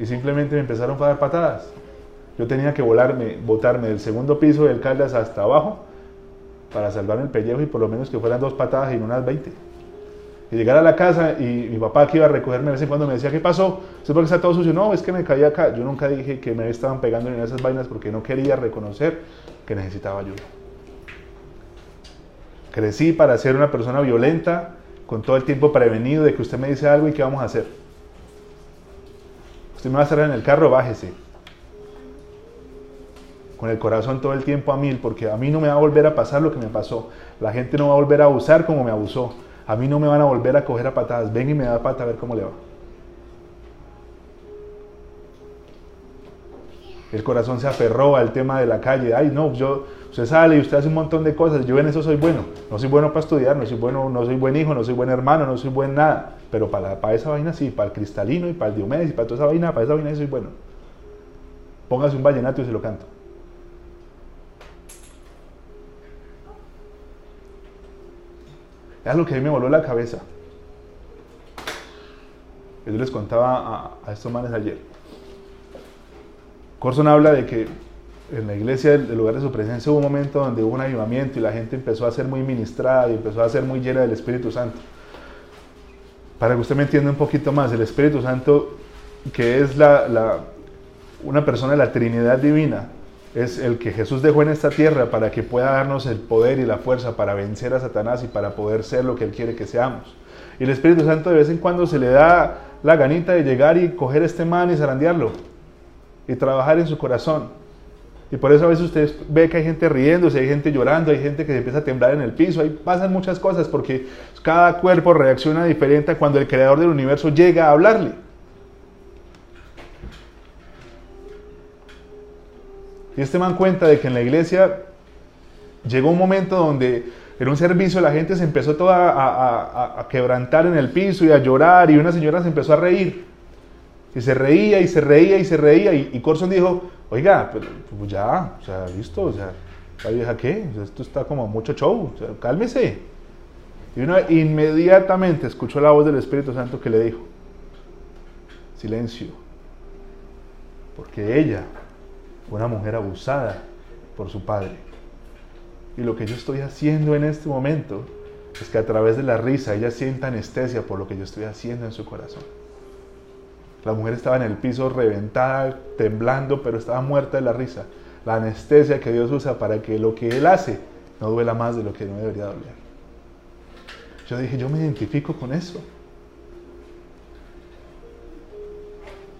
Y simplemente me empezaron a dar patadas. Yo tenía que volarme, botarme del segundo piso del Caldas hasta abajo para salvar el pellejo y por lo menos que fueran dos patadas y no unas 20. Y llegar a la casa y mi papá que iba a recogerme de vez en cuando me decía, ¿qué pasó? ¿Es porque está todo sucio? No, es que me caí acá. Yo nunca dije que me estaban pegando en esas vainas porque no quería reconocer que necesitaba ayuda. Crecí para ser una persona violenta, con todo el tiempo prevenido de que usted me dice algo y qué vamos a hacer. Usted me va a cerrar en el carro, bájese con el corazón todo el tiempo a mil, porque a mí no me va a volver a pasar lo que me pasó. La gente no va a volver a abusar como me abusó. A mí no me van a volver a coger a patadas. Ven y me da pata a ver cómo le va. El corazón se aferró al tema de la calle. Ay, no, yo, usted sale y usted hace un montón de cosas. Yo en eso soy bueno. No soy bueno para estudiar, no soy bueno, no soy buen hijo, no soy buen hermano, no soy buen nada. Pero para, para esa vaina sí, para el cristalino y para el Diomedes y para toda esa vaina, para esa vaina sí soy bueno. Póngase un vallenato y se lo canto. Es lo que a mí me voló la cabeza. Yo les contaba a, estos manes ayer. Corson habla de que en la iglesia, del lugar de su presencia, hubo un momento donde hubo un avivamiento y la gente empezó a ser muy ministrada y empezó a ser muy llena del Espíritu Santo. Para que usted me entienda un poquito más, el Espíritu Santo, que es la, una persona de la Trinidad Divina, es el que Jesús dejó en esta tierra para que pueda darnos el poder y la fuerza para vencer a Satanás y para poder ser lo que Él quiere que seamos. Y el Espíritu Santo de vez en cuando se le da la ganita de llegar y coger este man y zarandearlo y trabajar en su corazón. Y por eso a veces usted ve que hay gente riéndose, hay gente llorando, hay gente que se empieza a temblar en el piso, ahí pasan muchas cosas porque cada cuerpo reacciona diferente cuando el creador del universo llega a hablarle. Y este man cuenta de que en la iglesia llegó un momento donde en un servicio la gente se empezó toda a, quebrantar en el piso y a llorar y una señora se empezó a reír. Y se reía y se reía y se reía y, Corson dijo, oiga, pero pues ya, o sea, listo, o sea, ¿la vieja qué? esto está como mucho show, cálmese. Y uno inmediatamente escuchó la voz del Espíritu Santo que le dijo, silencio, porque ella una mujer abusada por su padre. Y lo que yo estoy haciendo en este momento es que a través de la risa ella sienta anestesia por lo que yo estoy haciendo en su corazón. La mujer estaba en el piso reventada, temblando, pero estaba muerta de la risa. La anestesia que Dios usa para que lo que Él hace no duela más de lo que no debería doler. Yo dije, yo me identifico con eso.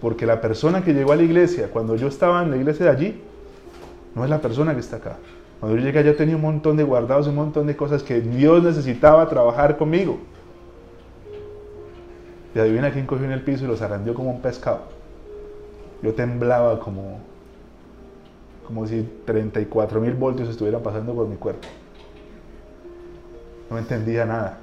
Porque la persona que llegó a la iglesia, cuando yo estaba en la iglesia de allí, no es la persona que está acá. Cuando yo llegué yo tenía un montón de guardados, un montón de cosas que Dios necesitaba trabajar conmigo. Y adivina quién cogió en el piso y los arrandió como un pescado. Yo temblaba como, como si 34 mil voltios estuvieran pasando por mi cuerpo. No entendía nada.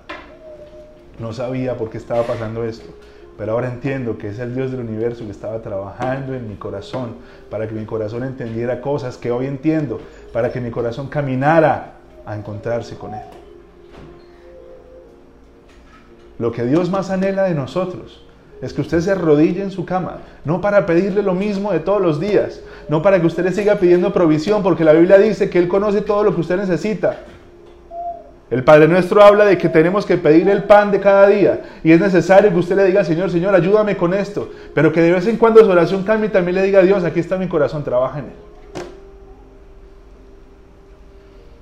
No sabía por qué estaba pasando esto. Pero ahora entiendo que es el Dios del universo que estaba trabajando en mi corazón para que mi corazón entendiera cosas que hoy entiendo, para que mi corazón caminara a encontrarse con Él. Lo que Dios más anhela de nosotros es que usted se arrodille en su cama, no para pedirle lo mismo de todos los días, no para que usted le siga pidiendo provisión, porque la Biblia dice que Él conoce todo lo que usted necesita. El Padre Nuestro habla de que tenemos que pedir el pan de cada día y es necesario que usted le diga, Señor, Señor, ayúdame con esto, pero que de vez en cuando su oración cambie y también le diga, Dios, aquí está mi corazón, trabaja en él.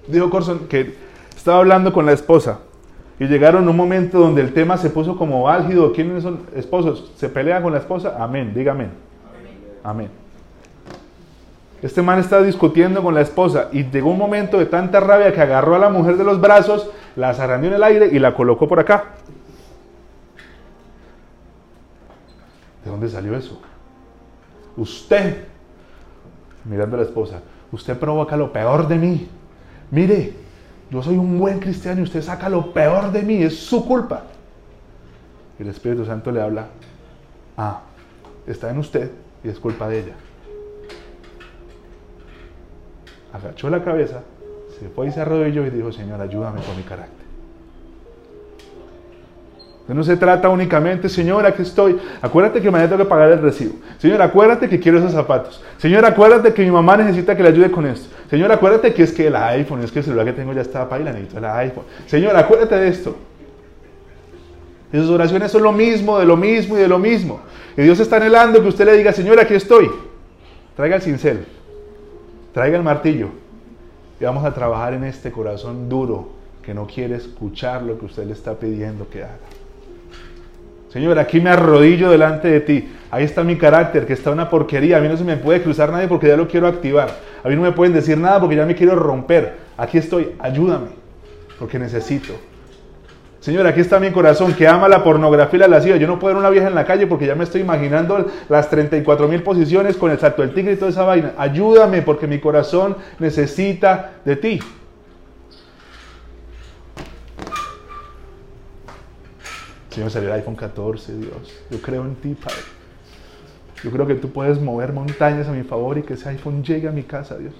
Dijo Corson que estaba hablando con la esposa y llegaron un momento donde el tema se puso como álgido, ¿quiénes son esposos? ¿Se pelean con la esposa? Amén, diga. Amén. amén. Este man estaba discutiendo con la esposa y llegó un momento de tanta rabia que agarró a la mujer de los brazos, la zarandeó en el aire y la colocó por acá. ¿De dónde salió eso? Usted, mirando a la esposa, usted provoca lo peor de mí. Mire, yo soy un buen cristiano y usted saca lo peor de mí, es su culpa. Y el Espíritu Santo le habla, ah, está en usted y es culpa de ella. Agachó la cabeza, se fue y se arrodilló y dijo, Señor, ayúdame con mi carácter. No se trata únicamente, Señor, aquí estoy. Acuérdate que mañana tengo que pagar el recibo. Señor, acuérdate que quiero esos zapatos. Señor, acuérdate que mi mamá necesita que le ayude con esto. Señor, acuérdate que es que el iPhone, es que el celular que tengo ya está para y la necesito el iPhone. Señor, acuérdate de esto. Y sus oraciones son lo mismo, de lo mismo y de lo mismo. Y Dios está anhelando que usted le diga, Señor, aquí estoy. Traiga el cincel. Traiga el martillo. Y vamos a trabajar en este corazón duro que no quiere escuchar lo que usted le está pidiendo que haga. Señor, aquí me arrodillo delante de ti. Ahí está mi carácter, que está una porquería. A mí no se me puede cruzar nadie porque ya lo quiero activar. A mí no me pueden decir nada porque ya me quiero romper. Aquí estoy, ayúdame, porque necesito. Señor, aquí está mi corazón que ama la pornografía y la lascivia. Yo no puedo ver una vieja en la calle porque ya me estoy imaginando las 34 mil posiciones con el salto del tigre y toda esa vaina. Ayúdame porque mi corazón necesita de ti. Señor, salió el iPhone 14, Dios. Yo creo en ti, Padre. Yo creo que tú puedes mover montañas a mi favor y que ese iPhone llegue a mi casa, Dios.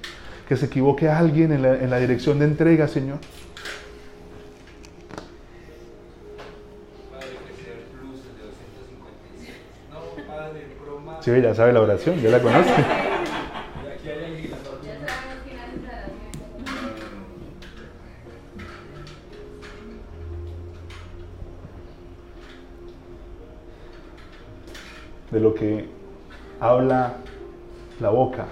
Que se equivoque alguien en la, en la dirección de entrega, Señor. Sí, ya sabe la oración, ya la conoce. de lo que habla la boca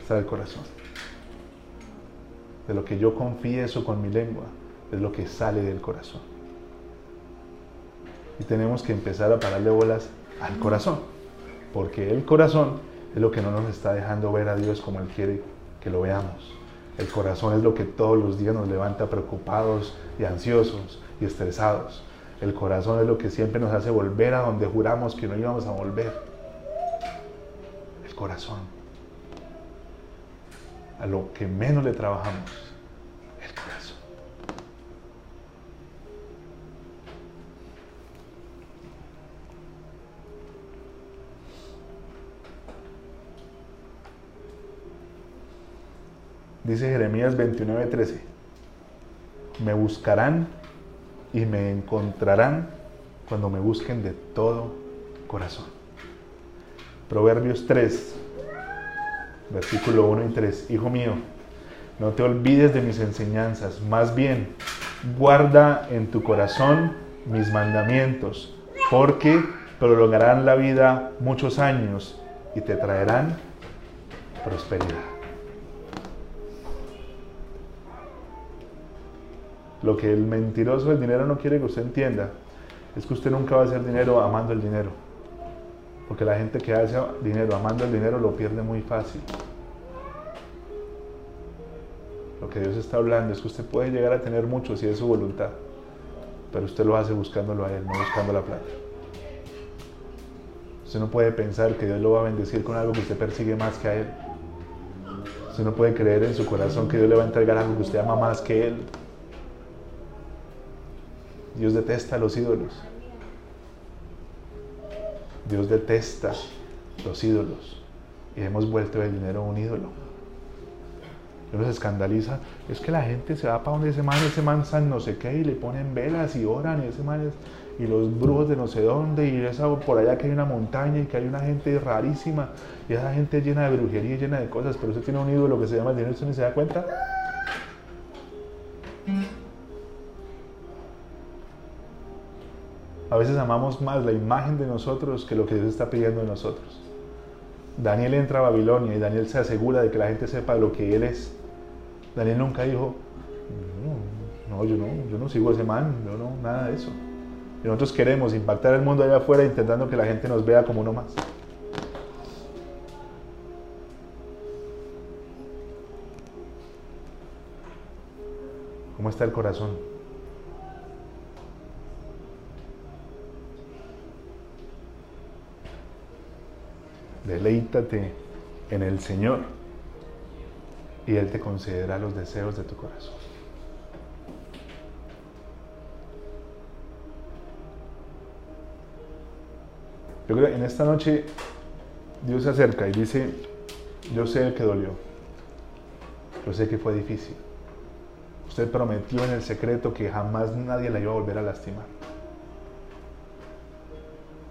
está el corazón. De lo que yo confieso con mi lengua es lo que sale del corazón. Y tenemos que empezar a pararle bolas al corazón, porque el corazón es lo que no nos está dejando ver a Dios como Él quiere que lo veamos. El corazón es lo que todos los días nos levanta preocupados y ansiosos y estresados. El corazón es lo que siempre nos hace volver a donde juramos que no íbamos a volver. El corazón. A lo que menos le trabajamos. El corazón. Dice Jeremías 29:13. Me buscarán y me encontrarán cuando me busquen de todo corazón. Proverbios 3, versículo 1 y 3. Hijo mío, no te olvides de mis enseñanzas, más bien guarda en tu corazón mis mandamientos, porque prolongarán la vida muchos años y te traerán prosperidad. Lo que el mentiroso del dinero no quiere que usted entienda es que usted nunca va a hacer dinero amando el dinero. Porque la gente que hace dinero amando el dinero lo pierde muy fácil. Lo que Dios está hablando es que usted puede llegar a tener mucho si es su voluntad. Pero usted lo hace buscándolo a Él, no buscando la plata. Usted no puede pensar que Dios lo va a bendecir con algo que usted persigue más que a Él. Usted no puede creer en su corazón que Dios le va a entregar algo que usted ama más que Él. Dios detesta a los ídolos. Dios detesta los ídolos. Y hemos vuelto el dinero un ídolo. Dios nos escandaliza. Es que la gente se va para donde ese man, ese man san no sé qué, y le ponen velas y oran, y ese man y los brujos de no sé dónde, y esa por allá que hay una montaña y que hay una gente rarísima, y esa gente llena de brujería y llena de cosas, pero usted tiene un ídolo que se llama el dinero, ¿usted no se da cuenta? A veces amamos más la imagen de nosotros que lo que Dios está pidiendo de nosotros. Daniel entra a Babilonia y Daniel se asegura de que la gente sepa lo que él es. Daniel nunca dijo, no, yo no, yo no sigo ese man, yo no, nada de eso. Y nosotros queremos impactar el mundo allá afuera intentando que la gente nos vea como uno más. ¿Cómo está el corazón? Deleítate en el Señor y Él te concederá los deseos de tu corazón. Yo creo que en esta noche Dios se acerca y dice, yo sé que dolió, yo sé que fue difícil. Usted prometió en el secreto que jamás nadie la iba a volver a lastimar.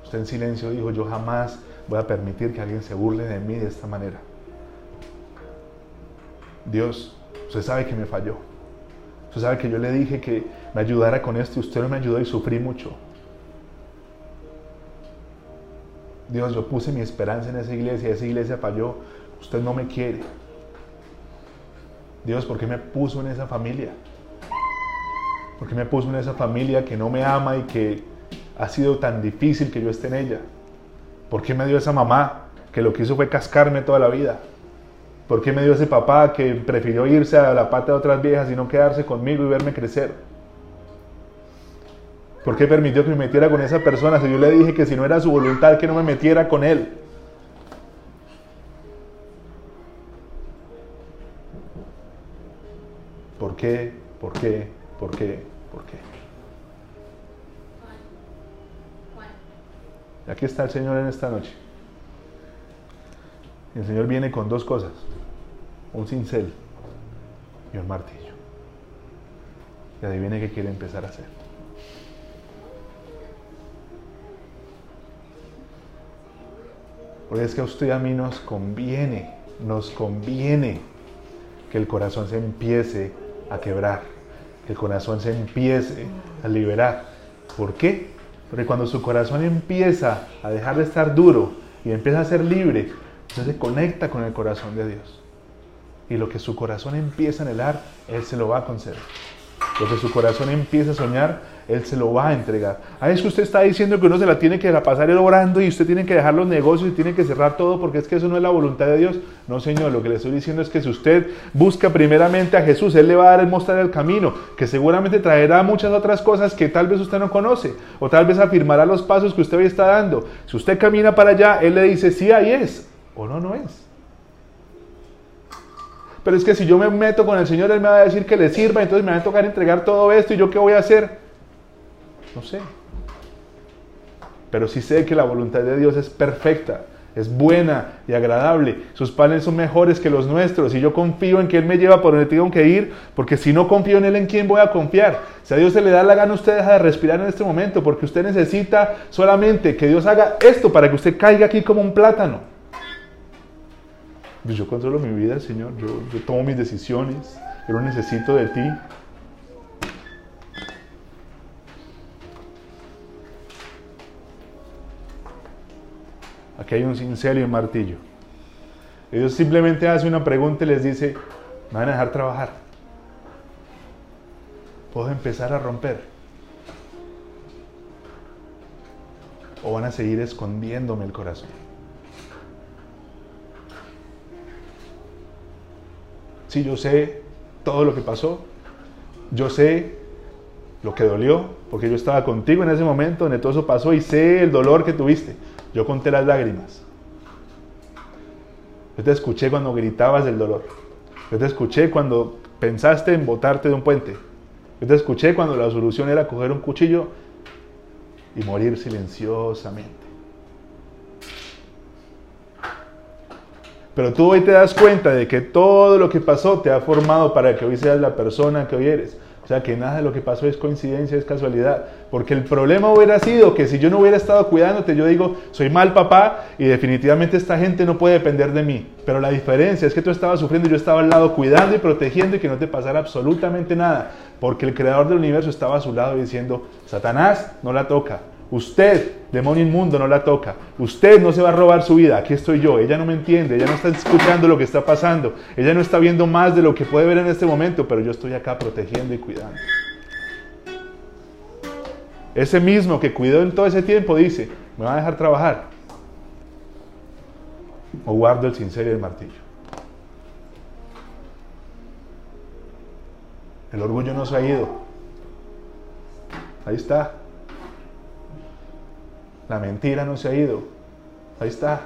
Usted en silencio dijo, yo jamás voy a permitir que alguien se burle de mí de esta manera. Dios, usted sabe que me falló. Usted sabe que yo le dije que me ayudara con esto y usted no me ayudó y sufrí mucho. Dios, yo puse mi esperanza en esa iglesia y esa iglesia falló. Usted no me quiere. Dios, ¿por qué me puso en esa familia? ¿Por qué me puso en esa familia que no me ama y que ha sido tan difícil que yo esté en ella? ¿Por qué me dio esa mamá que lo que hizo fue cascarme toda la vida? ¿Por qué me dio ese papá que prefirió irse a la pata de otras viejas y no quedarse conmigo y verme crecer? ¿Por qué permitió que me metiera con esa persona si yo le dije que si no era su voluntad que no me metiera con él? ¿Por qué? ¿Por qué? ¿Por qué? Aquí está el Señor en esta noche. El Señor viene con dos cosas. Un cincel y un martillo. Y adivine qué quiere empezar a hacer. Porque es que a usted y a mí nos conviene, nos conviene que el corazón se empiece a quebrar, que el corazón se empiece a liberar. ¿Por qué? Porque cuando su corazón empieza a dejar de estar duro y empieza a ser libre, entonces se conecta con el corazón de Dios. Y lo que su corazón empieza a anhelar, Él se lo va a conceder. Lo que su corazón empieza a soñar, Él se lo va a entregar. A eso usted está diciendo que uno se la tiene que pasar orando y usted tiene que dejar los negocios y tiene que cerrar todo porque es que eso no es la voluntad de Dios. No, Señor, lo que le estoy diciendo es que si usted busca primeramente a Jesús, Él le va a dar el mostrar el camino, que seguramente traerá muchas otras cosas que tal vez usted no conoce, o tal vez afirmará los pasos que usted hoy está dando. Si usted camina para allá, Él le dice, sí, ahí es, o no, no es. Pero es que si yo me meto con el Señor, Él me va a decir que le sirva, entonces me va a tocar entregar todo esto y yo qué voy a hacer. No sé. Pero sí sé que la voluntad de Dios es perfecta, es buena y agradable. Sus planes son mejores que los nuestros y yo confío en que Él me lleva por donde tengo que ir, porque si no confío en Él, ¿en quién voy a confiar? Si a Dios se le da la gana, usted deja de respirar en este momento, porque usted necesita solamente que Dios haga esto para que usted caiga aquí como un plátano. Pues yo controlo mi vida, Señor. Yo, yo tomo mis decisiones. Yo no necesito de ti. Aquí hay un cincel y un martillo. Dios simplemente hace una pregunta y les dice, ¿me van a dejar trabajar? ¿Puedo empezar a romper? ¿O van a seguir escondiéndome el corazón? Sí, yo sé todo lo que pasó. Yo sé lo que dolió, porque yo estaba contigo en ese momento donde todo eso pasó y sé el dolor que tuviste. Yo conté las lágrimas. Yo te escuché cuando gritabas del dolor. Yo te escuché cuando pensaste en botarte de un puente. Yo te escuché cuando la solución era coger un cuchillo y morir silenciosamente. Pero tú hoy te das cuenta de que todo lo que pasó te ha formado para que hoy seas la persona que hoy eres. O sea, que nada de lo que pasó es coincidencia, es casualidad. Porque el problema hubiera sido que si yo no hubiera estado cuidándote, yo digo, soy mal papá y definitivamente esta gente no puede depender de mí. Pero la diferencia es que tú estabas sufriendo y yo estaba al lado cuidando y protegiendo y que no te pasara absolutamente nada. Porque el creador del universo estaba a su lado diciendo, Satanás no la toca, Usted, demonio inmundo, no la toca. Usted no se va a robar su vida. Aquí estoy yo. Ella no me entiende. Ella no está escuchando lo que está pasando. Ella no está viendo más de lo que puede ver en este momento, pero yo estoy acá protegiendo y cuidando. Ese mismo que cuidó en todo ese tiempo dice, ¿me va a dejar trabajar? ¿O guardo el cincel y el martillo? El orgullo no se ha ido. Ahí está. La mentira no se ha ido. Ahí está.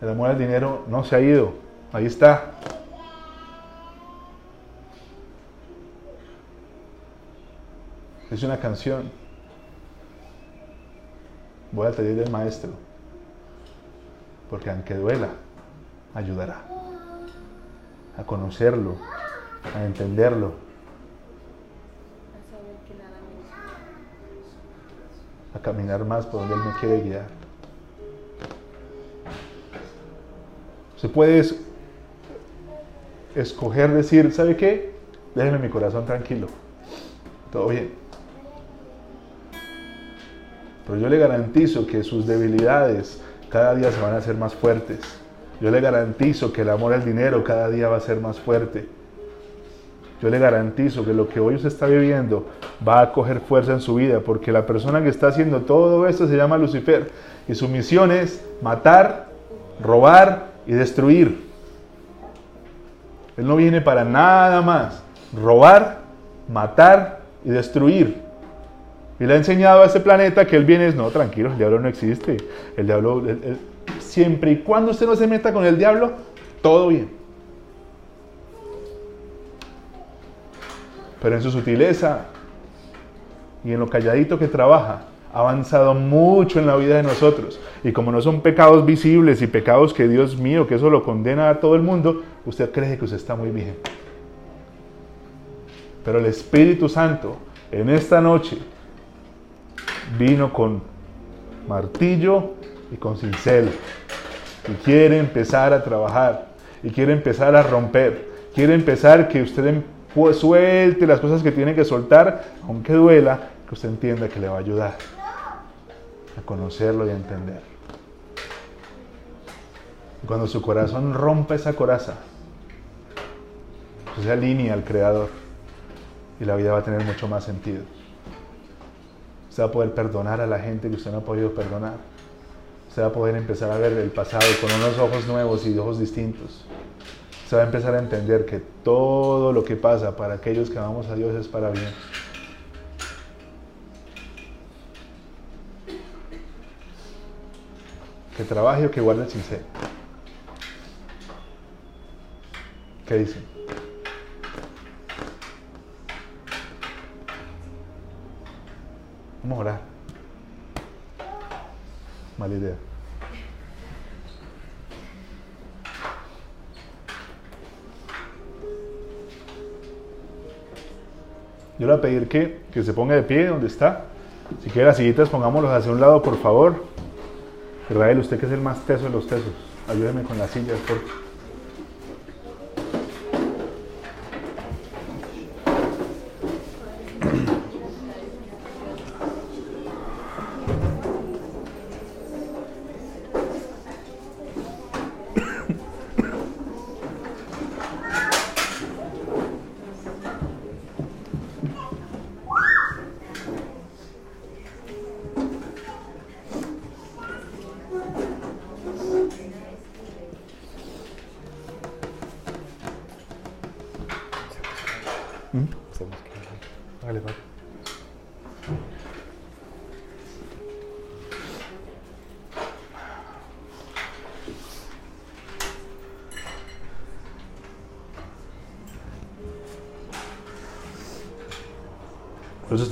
El amor al dinero no se ha ido. Ahí está. Es una canción. Voy a pedir del maestro. Porque aunque duela, ayudará a conocerlo, a entenderlo. A caminar más por donde Él me quiere guiar. Se puede escoger decir, ¿sabe qué? Déjenme mi corazón tranquilo. Todo bien. Pero yo le garantizo que sus debilidades cada día se van a hacer más fuertes. Yo le garantizo que el amor al dinero cada día va a ser más fuerte. Yo le garantizo que lo que hoy usted está viviendo va a coger fuerza en su vida, porque la persona que está haciendo todo esto se llama Lucifer y su misión es matar, robar y destruir. Él no viene para nada más. Robar, matar y destruir. Y le ha enseñado a ese planeta que él viene es, no, tranquilo, el diablo no existe. El diablo, siempre y cuando usted no se meta con el diablo, todo bien. Pero en su sutileza y en lo calladito que trabaja, ha avanzado mucho en la vida de nosotros. Y como no son pecados visibles y pecados que Dios mío, que eso lo condena a todo el mundo, usted cree que usted está muy bien. Pero el Espíritu Santo en esta noche vino con martillo y con cincel. Y quiere empezar a trabajar. Y quiere empezar a romper. Quiere empezar que usted em, suelte las cosas que tiene que soltar, aunque duela, que usted entienda que le va a ayudar a conocerlo y a entender. cuando su corazón rompa esa coraza, se alinea al Creador y la vida va a tener mucho más sentido. Usted va a poder perdonar a la gente que usted no ha podido perdonar. Usted va a poder empezar a ver el pasado con unos ojos nuevos y ojos distintos. Usted va a empezar a entender que todo lo que pasa para aquellos que amamos a Dios es para bien. Que trabaje o que guarde el sincero. ¿Qué dicen? Vamos a. Mala idea. Yo le voy a pedir que, que se ponga de pie donde está. Si quiere las sillitas, pongámoslos hacia un lado, por favor. Israel, usted que es el más teso de los tesos, ayúdeme con las sillas, por favor.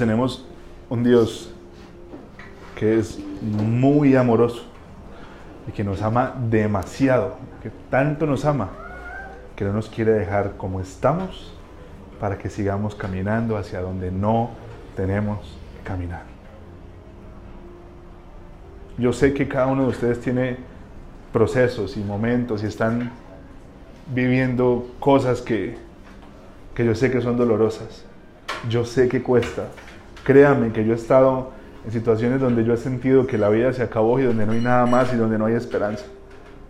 Tenemos un Dios que es muy amoroso y que nos ama demasiado, que tanto nos ama, que no nos quiere dejar como estamos para que sigamos caminando hacia donde no tenemos que caminar. Yo sé que cada uno de ustedes tiene procesos y momentos y están viviendo cosas que, que yo sé que son dolorosas yo sé que cuesta. Créame que yo he estado en situaciones donde yo he sentido que la vida se acabó y donde no hay nada más y donde no hay esperanza.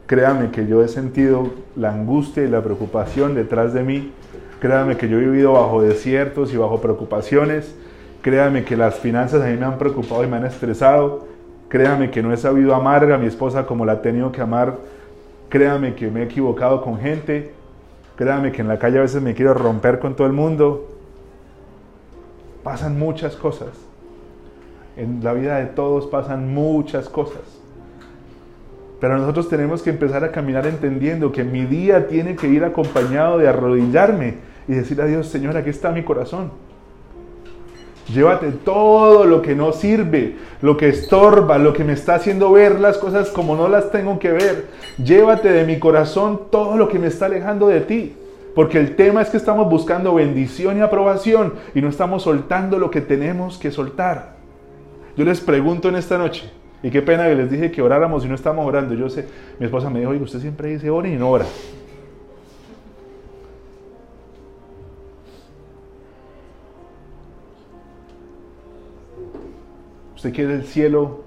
Créame que yo he sentido la angustia y la preocupación detrás de mí. Créame que yo he vivido bajo desiertos y bajo preocupaciones. Créame que las finanzas a mí me han preocupado y me han estresado. Créame que no he sabido amar a mi esposa como la he tenido que amar. Créame que me he equivocado con gente. Créame que en la calle a veces me quiero romper con todo el mundo. Pasan muchas cosas. En la vida de todos pasan muchas cosas. Pero nosotros tenemos que empezar a caminar entendiendo que mi día tiene que ir acompañado de arrodillarme y decir a Dios, Señor, aquí está mi corazón. Llévate todo lo que no sirve, lo que estorba, lo que me está haciendo ver las cosas como no las tengo que ver. Llévate de mi corazón todo lo que me está alejando de ti. Porque el tema es que estamos buscando bendición y aprobación y no estamos soltando lo que tenemos que soltar. Yo les pregunto en esta noche, y qué pena que les dije que oráramos y no estamos orando. Yo sé, mi esposa me dijo, oye, usted siempre dice ora y no ora. ¿Usted quiere el cielo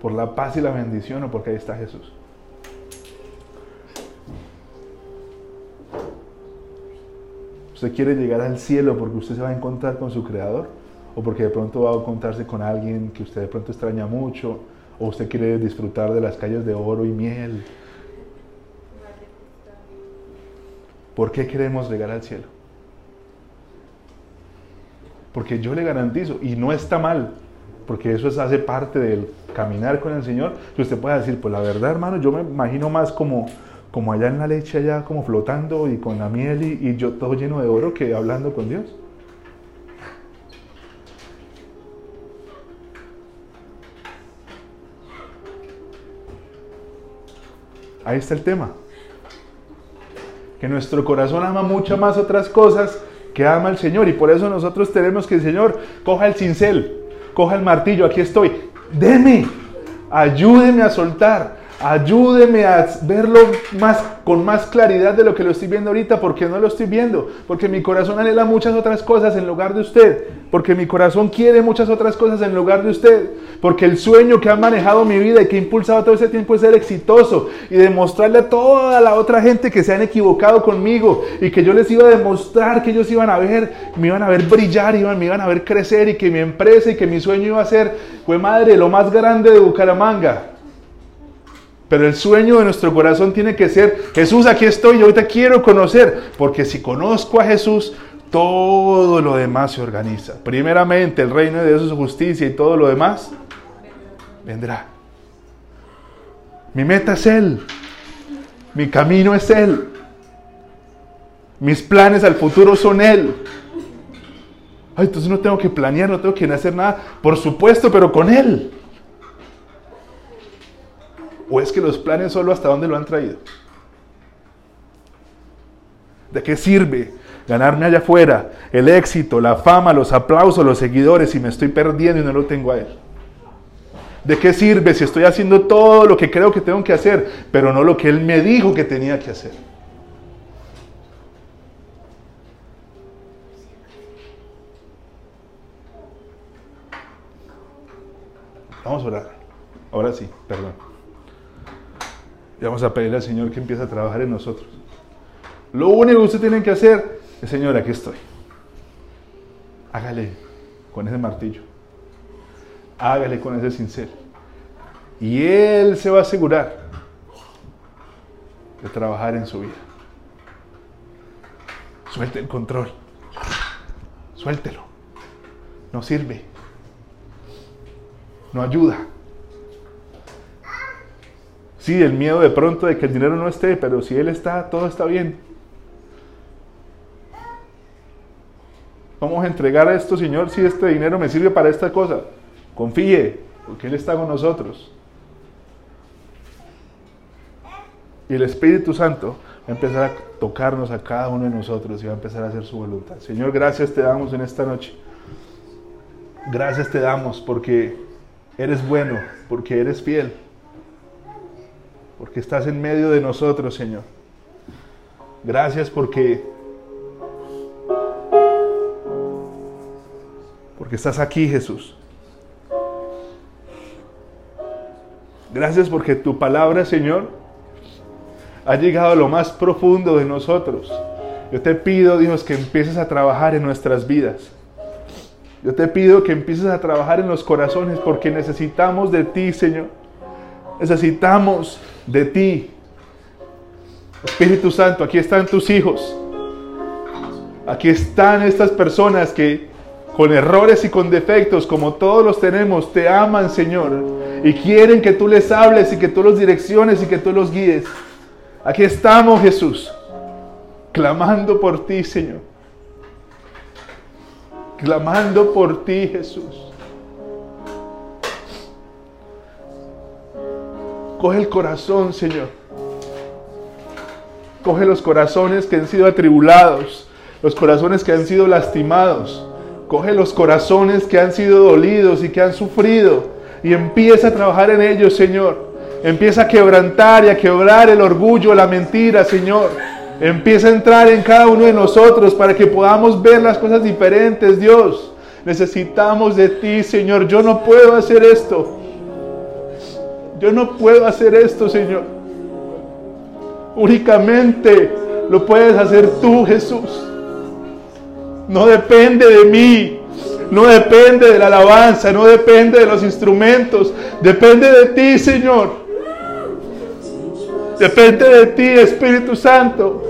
por la paz y la bendición o porque ahí está Jesús? ¿Usted quiere llegar al cielo porque usted se va a encontrar con su Creador? ¿O porque de pronto va a encontrarse con alguien que usted de pronto extraña mucho? ¿O usted quiere disfrutar de las calles de oro y miel? ¿Por qué queremos llegar al cielo? Porque yo le garantizo, y no está mal, porque eso es, hace parte del caminar con el Señor, que usted pueda decir, pues la verdad hermano, yo me imagino más como, como allá en la leche, allá como flotando y con la miel y, yo todo lleno de oro que hablando con Dios. Ahí está el tema. Que nuestro corazón ama muchas más otras cosas que ama al Señor. Y por eso nosotros tenemos que el Señor coja el cincel, coja el martillo, aquí estoy. Deme, ayúdeme a soltar, ayúdeme a verlo más, con más claridad de lo que lo estoy viendo ahorita, porque no lo estoy viendo, porque mi corazón anhela muchas otras cosas en lugar de usted, porque mi corazón quiere muchas otras cosas en lugar de usted, porque el sueño que ha manejado mi vida y que ha impulsado todo ese tiempo es ser exitoso y demostrarle a toda la otra gente que se han equivocado conmigo y que yo les iba a demostrar que ellos iban a ver, me iban a ver brillar, me iban a ver crecer y que mi empresa y que mi sueño iba a ser, fue madre, lo más grande de Bucaramanga. Pero el sueño de nuestro corazón tiene que ser, Jesús, aquí estoy, yo ahorita quiero conocer, porque si conozco a Jesús, todo lo demás se organiza. Primeramente el reino de Dios es justicia y todo lo demás vendrá. Mi meta es Él, mi camino es Él, mis planes al futuro son Él. Ay, entonces no tengo que planear, no tengo que hacer nada, por supuesto, pero con Él. ¿O es que los planes solo hasta dónde lo han traído? ¿De qué sirve ganarme allá afuera el éxito, la fama, los aplausos, los seguidores si me estoy perdiendo y no lo tengo a Él? ¿De qué sirve si estoy haciendo todo lo que creo que tengo que hacer, pero no lo que Él me dijo que tenía que hacer? Vamos a orar. Ahora sí, perdón. Y vamos a pedirle al Señor que empiece a trabajar en nosotros. Lo único que usted tiene que hacer es, Señor, aquí estoy. Hágale con ese martillo. Hágale con ese cincel. Y Él se va a asegurar de trabajar en su vida. Suelte el control. Suéltelo. No sirve. No ayuda. Sí, el miedo de pronto de que el dinero no esté, pero si Él está, todo está bien. Vamos a entregar a esto, Señor, si este dinero me sirve para esta cosa. Confíe, porque Él está con nosotros. Y el Espíritu Santo va a empezar a tocarnos a cada uno de nosotros y va a empezar a hacer su voluntad. Señor, gracias te damos en esta noche. Gracias te damos porque eres bueno, porque eres fiel, porque estás en medio de nosotros, Señor. Gracias porque porque estás aquí, Jesús. Gracias porque tu palabra, Señor, ha llegado a lo más profundo de nosotros. Yo te pido, Dios, que empieces a trabajar en nuestras vidas. Yo te pido que empieces a trabajar en los corazones porque necesitamos de ti, Señor. Necesitamos de ti. Espíritu Santo, aquí están tus hijos. Aquí están estas personas que con errores y con defectos, como todos los tenemos, te aman, Señor. Y quieren que tú les hables y que tú los direcciones y que tú los guíes. Aquí estamos, Jesús, clamando por ti, Señor. Clamando por ti, Jesús. Coge el corazón, Señor. Coge los corazones que han sido atribulados, los corazones que han sido lastimados. Coge los corazones que han sido dolidos y que han sufrido y empieza a trabajar en ellos, Señor. Empieza a quebrantar y a quebrar el orgullo, la mentira, Señor. Empieza a entrar en cada uno de nosotros para que podamos ver las cosas diferentes, Dios. Necesitamos de ti, Señor. Yo no puedo hacer esto. Yo no puedo hacer esto, Señor. Únicamente lo puedes hacer tú, Jesús. No depende de mí. No depende de la alabanza. No depende de los instrumentos. Depende de ti, Señor. Depende de ti, Espíritu Santo.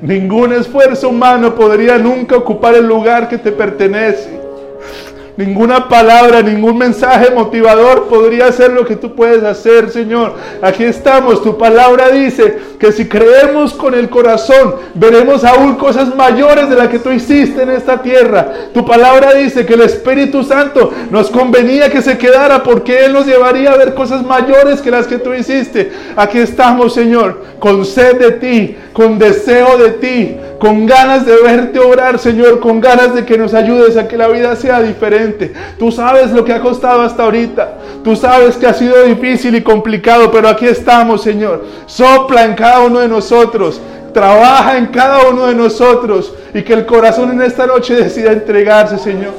Ningún esfuerzo humano podría nunca ocupar el lugar que te pertenece. Ninguna palabra, ningún mensaje motivador podría hacer lo que tú puedes hacer, Señor. Aquí estamos. Tu palabra dice que si creemos con el corazón, veremos aún cosas mayores de las que tú hiciste en esta tierra. Tu palabra dice que el Espíritu Santo nos convenía que se quedara porque Él nos llevaría a ver cosas mayores que las que tú hiciste. Aquí estamos, Señor, con sed de ti, con deseo de ti, con ganas de verte obrar, Señor, con ganas de que nos ayudes a que la vida sea diferente. Tú sabes lo que ha costado hasta ahorita. Tú sabes que ha sido difícil y complicado, pero aquí estamos, Señor. Sopla en cada uno de nosotros. Trabaja en cada uno de nosotros y que el corazón en esta noche decida entregarse, Señor.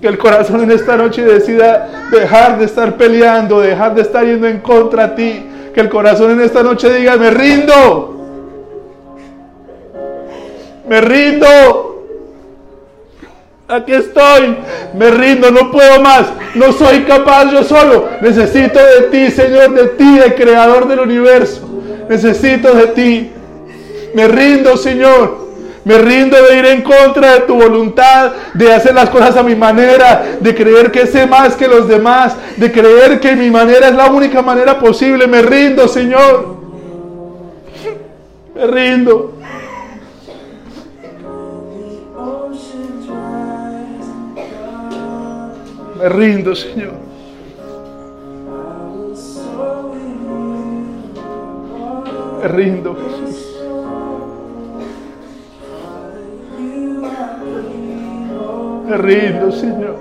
Que el corazón en esta noche decida dejar de estar peleando, dejar de estar yendo en contra a ti. Que el corazón en esta noche diga, me rindo, me rindo. Aquí estoy, me rindo, no puedo más, no soy capaz yo solo. Necesito de ti, Señor, de ti, el creador del universo. Necesito de ti. Me rindo, Señor. Me rindo de ir en contra de tu voluntad, de hacer las cosas a mi manera, de creer que sé más que los demás, de creer que mi manera es la única manera posible. Me rindo, Señor. Me rindo. Me rindo, Señor. Me rindo, Jesús. Me rindo, Señor.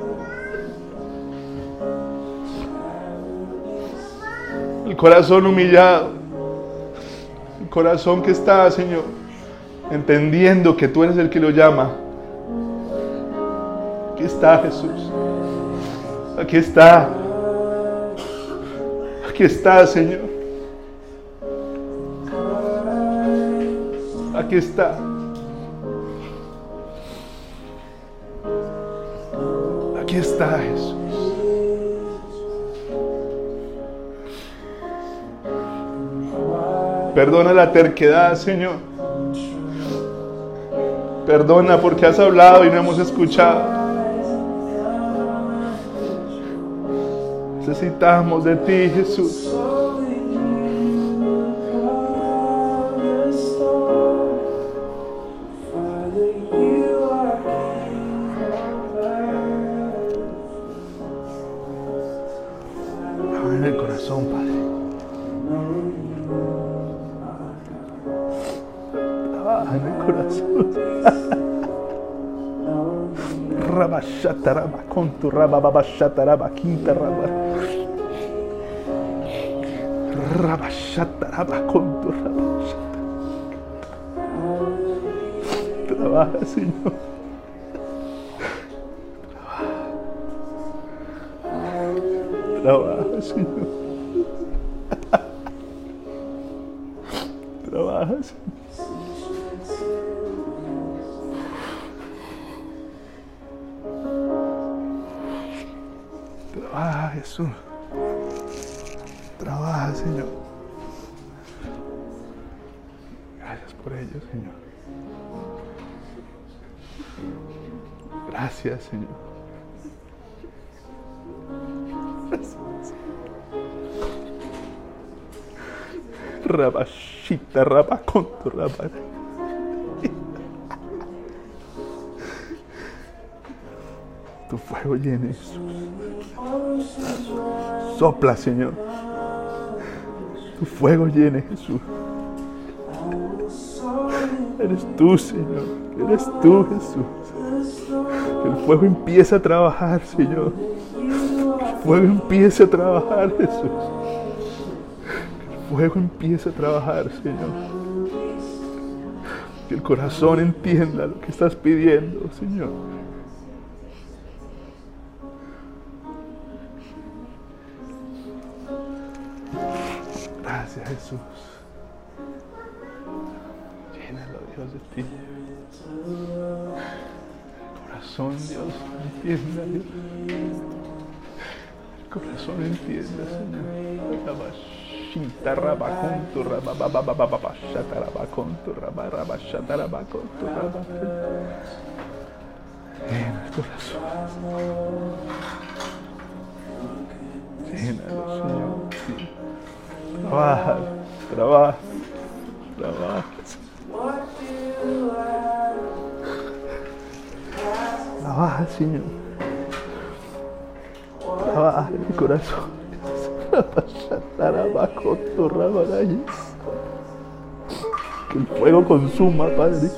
El corazón humillado. El corazón que está, Señor, entendiendo que tú eres el que lo llama. Aquí está Jesús. Aquí está. Aquí está, Señor. Aquí está. Aquí está Jesús. Perdona la terquedad, Señor. Perdona porque has hablado y no hemos escuchado. Necesitamos de ti, Jesús. En el corazón, Padre. En el corazón. Rabashataraba con tu rababashataraba quinta raba. Rabashataraba con tu. Trabaja, Señor. Trabaja, Señor. Trabaja, Señor. Trabaja, Jesús. Trabaja, Señor. Gracias por ello, Señor. Gracias, Señor. Rabashita, rabaconto, rabara. Tu fuego llene, Jesús. Sopla, Señor. Tu fuego llene, Jesús. Eres tú, Señor. Eres tú, Jesús. Que el fuego empiece a trabajar, Señor. El fuego empiece a trabajar, Jesús. Que el fuego empiece a trabajar, Señor. Que el corazón entienda lo que estás pidiendo, Señor. Gracias, Jesús. Llénalo, Dios, de ti. Corazón, Dios, entienda, Dios. Corazón, entienda, Señor. El corazón. Señor. Trabaja, trabaja, trabaja. Trabaja, Señor. Trabaja mi corazón. Que el fuego consuma, Padre.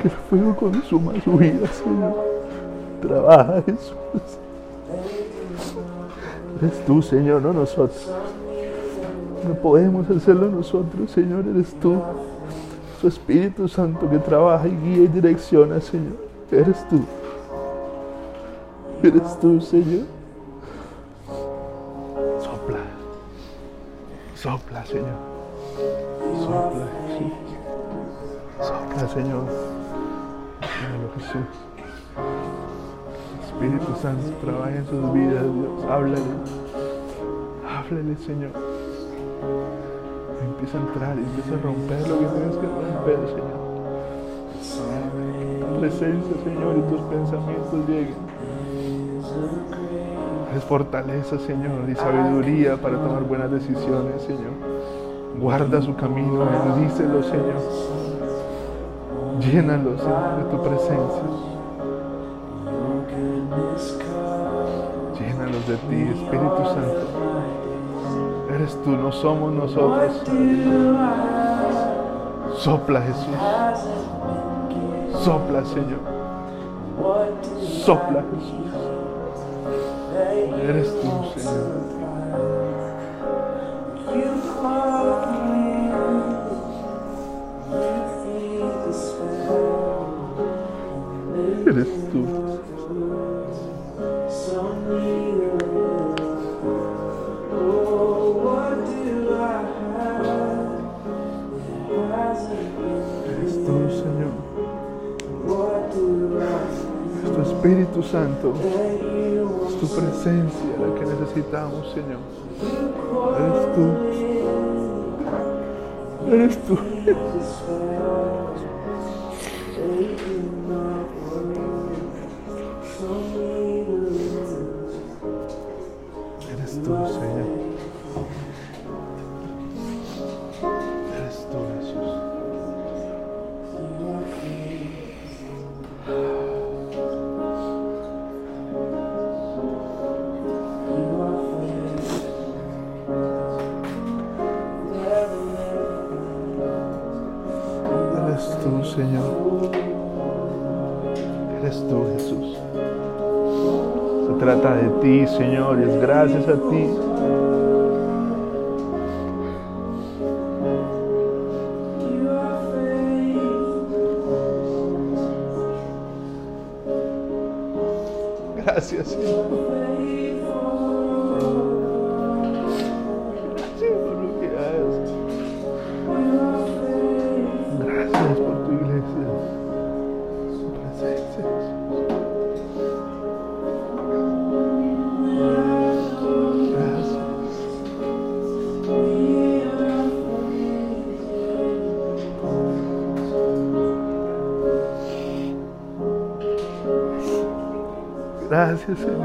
Que el fuego consuma su vida, Señor. Trabaja, Jesús. Eres tú, Señor, no nosotros. No podemos hacerlo nosotros, Señor, eres tú. Su Espíritu Santo que trabaja y guía y direcciona, Señor. Eres tú. Eres tú, Señor. Sopla. Sopla, Señor. Sopla, Jesús. Sopla, Señor. Espíritu Santo, trabaja en sus vidas, Dios. Háblale. Háblale, Señor. Empieza a entrar y empieza a romper lo que tienes que romper, Señor. Presencia, Señor, y tus pensamientos lleguen. Es fortaleza, Señor, y sabiduría para tomar buenas decisiones, Señor. Guarda su camino, bendícelo, Señor. Llénalo, Señor, de tu presencia. Llénalos de ti, Espíritu Santo. Eres tú, no somos nosotros. Sopla, Jesús. Sopla, Señor. Sopla, Jesús. Eres tú, Señor. Tu presencia la que necesitamos, Señor. Eres tú. Eres tú. Ti, Señor, es gracias a ti. Hilfe.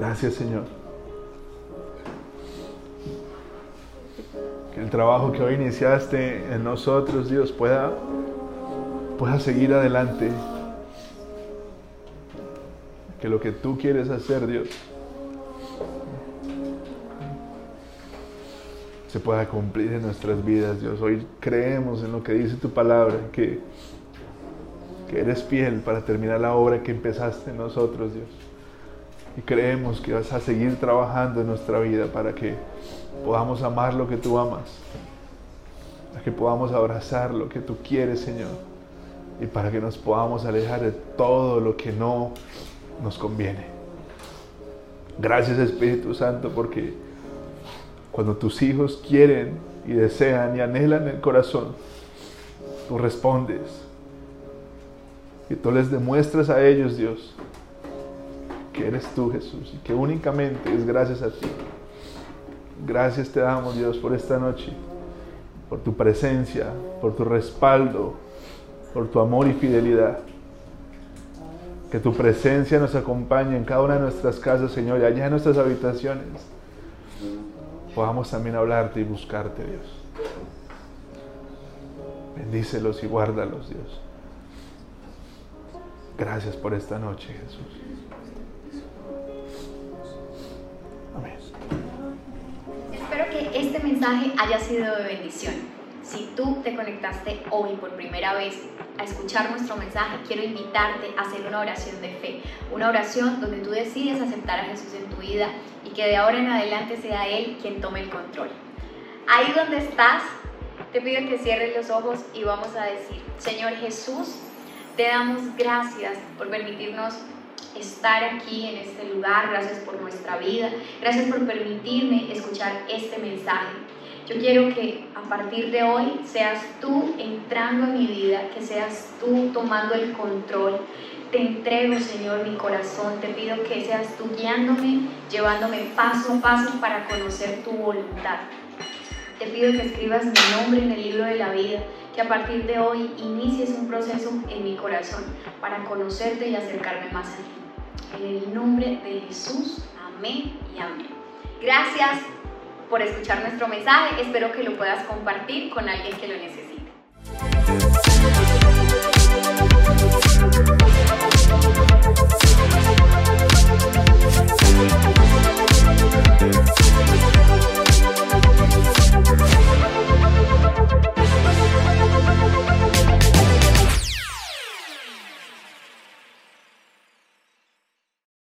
Gracias, Señor. Que el trabajo que hoy iniciaste en nosotros, Dios, pueda, pueda seguir adelante. Que lo que tú quieres hacer, Dios, se pueda cumplir en nuestras vidas, Dios. Hoy creemos en lo que dice tu palabra, que, que eres fiel para terminar la obra que empezaste en nosotros, Dios. Y creemos que vas a seguir trabajando en nuestra vida para que podamos amar lo que tú amas, para que podamos abrazar lo que tú quieres, Señor, y para que nos podamos alejar de todo lo que no nos conviene. Gracias Espíritu Santo porque cuando tus hijos quieren y desean y anhelan el corazón, tú respondes. Y tú les demuestras a ellos, Dios, que eres tú, Jesús, y que únicamente es gracias a ti. Gracias te damos, Dios, por esta noche, por tu presencia, por tu respaldo, por tu amor y fidelidad. Que tu presencia nos acompañe en cada una de nuestras casas, Señor, y allá en nuestras habitaciones podamos también hablarte y buscarte, Dios. Bendícelos y guárdalos, Dios. Gracias por esta noche, Jesús. Espero que este mensaje haya sido de bendición. Si tú te conectaste hoy por primera vez a escuchar nuestro mensaje, quiero invitarte a hacer una oración de fe, una oración donde tú decides aceptar a Jesús en tu vida y que de ahora en adelante sea Él quien tome el control. Ahí donde estás, te pido que cierres los ojos y vamos a decir, Señor Jesús, te damos gracias por permitirnos estar aquí en este lugar, gracias por nuestra vida, gracias por permitirme escuchar este mensaje. Yo quiero que a partir de hoy seas tú entrando en mi vida, que seas tú tomando el control. Te entrego, Señor, mi corazón. Te pido que seas tú guiándome, llevándome paso a paso para conocer tu voluntad. Te pido que escribas mi nombre en el libro de la vida, que a partir de hoy inicies un proceso en mi corazón para conocerte y acercarme más a ti. En el nombre de Jesús, amén y amén. Gracias por escuchar nuestro mensaje. Espero que lo puedas compartir con alguien que lo necesite.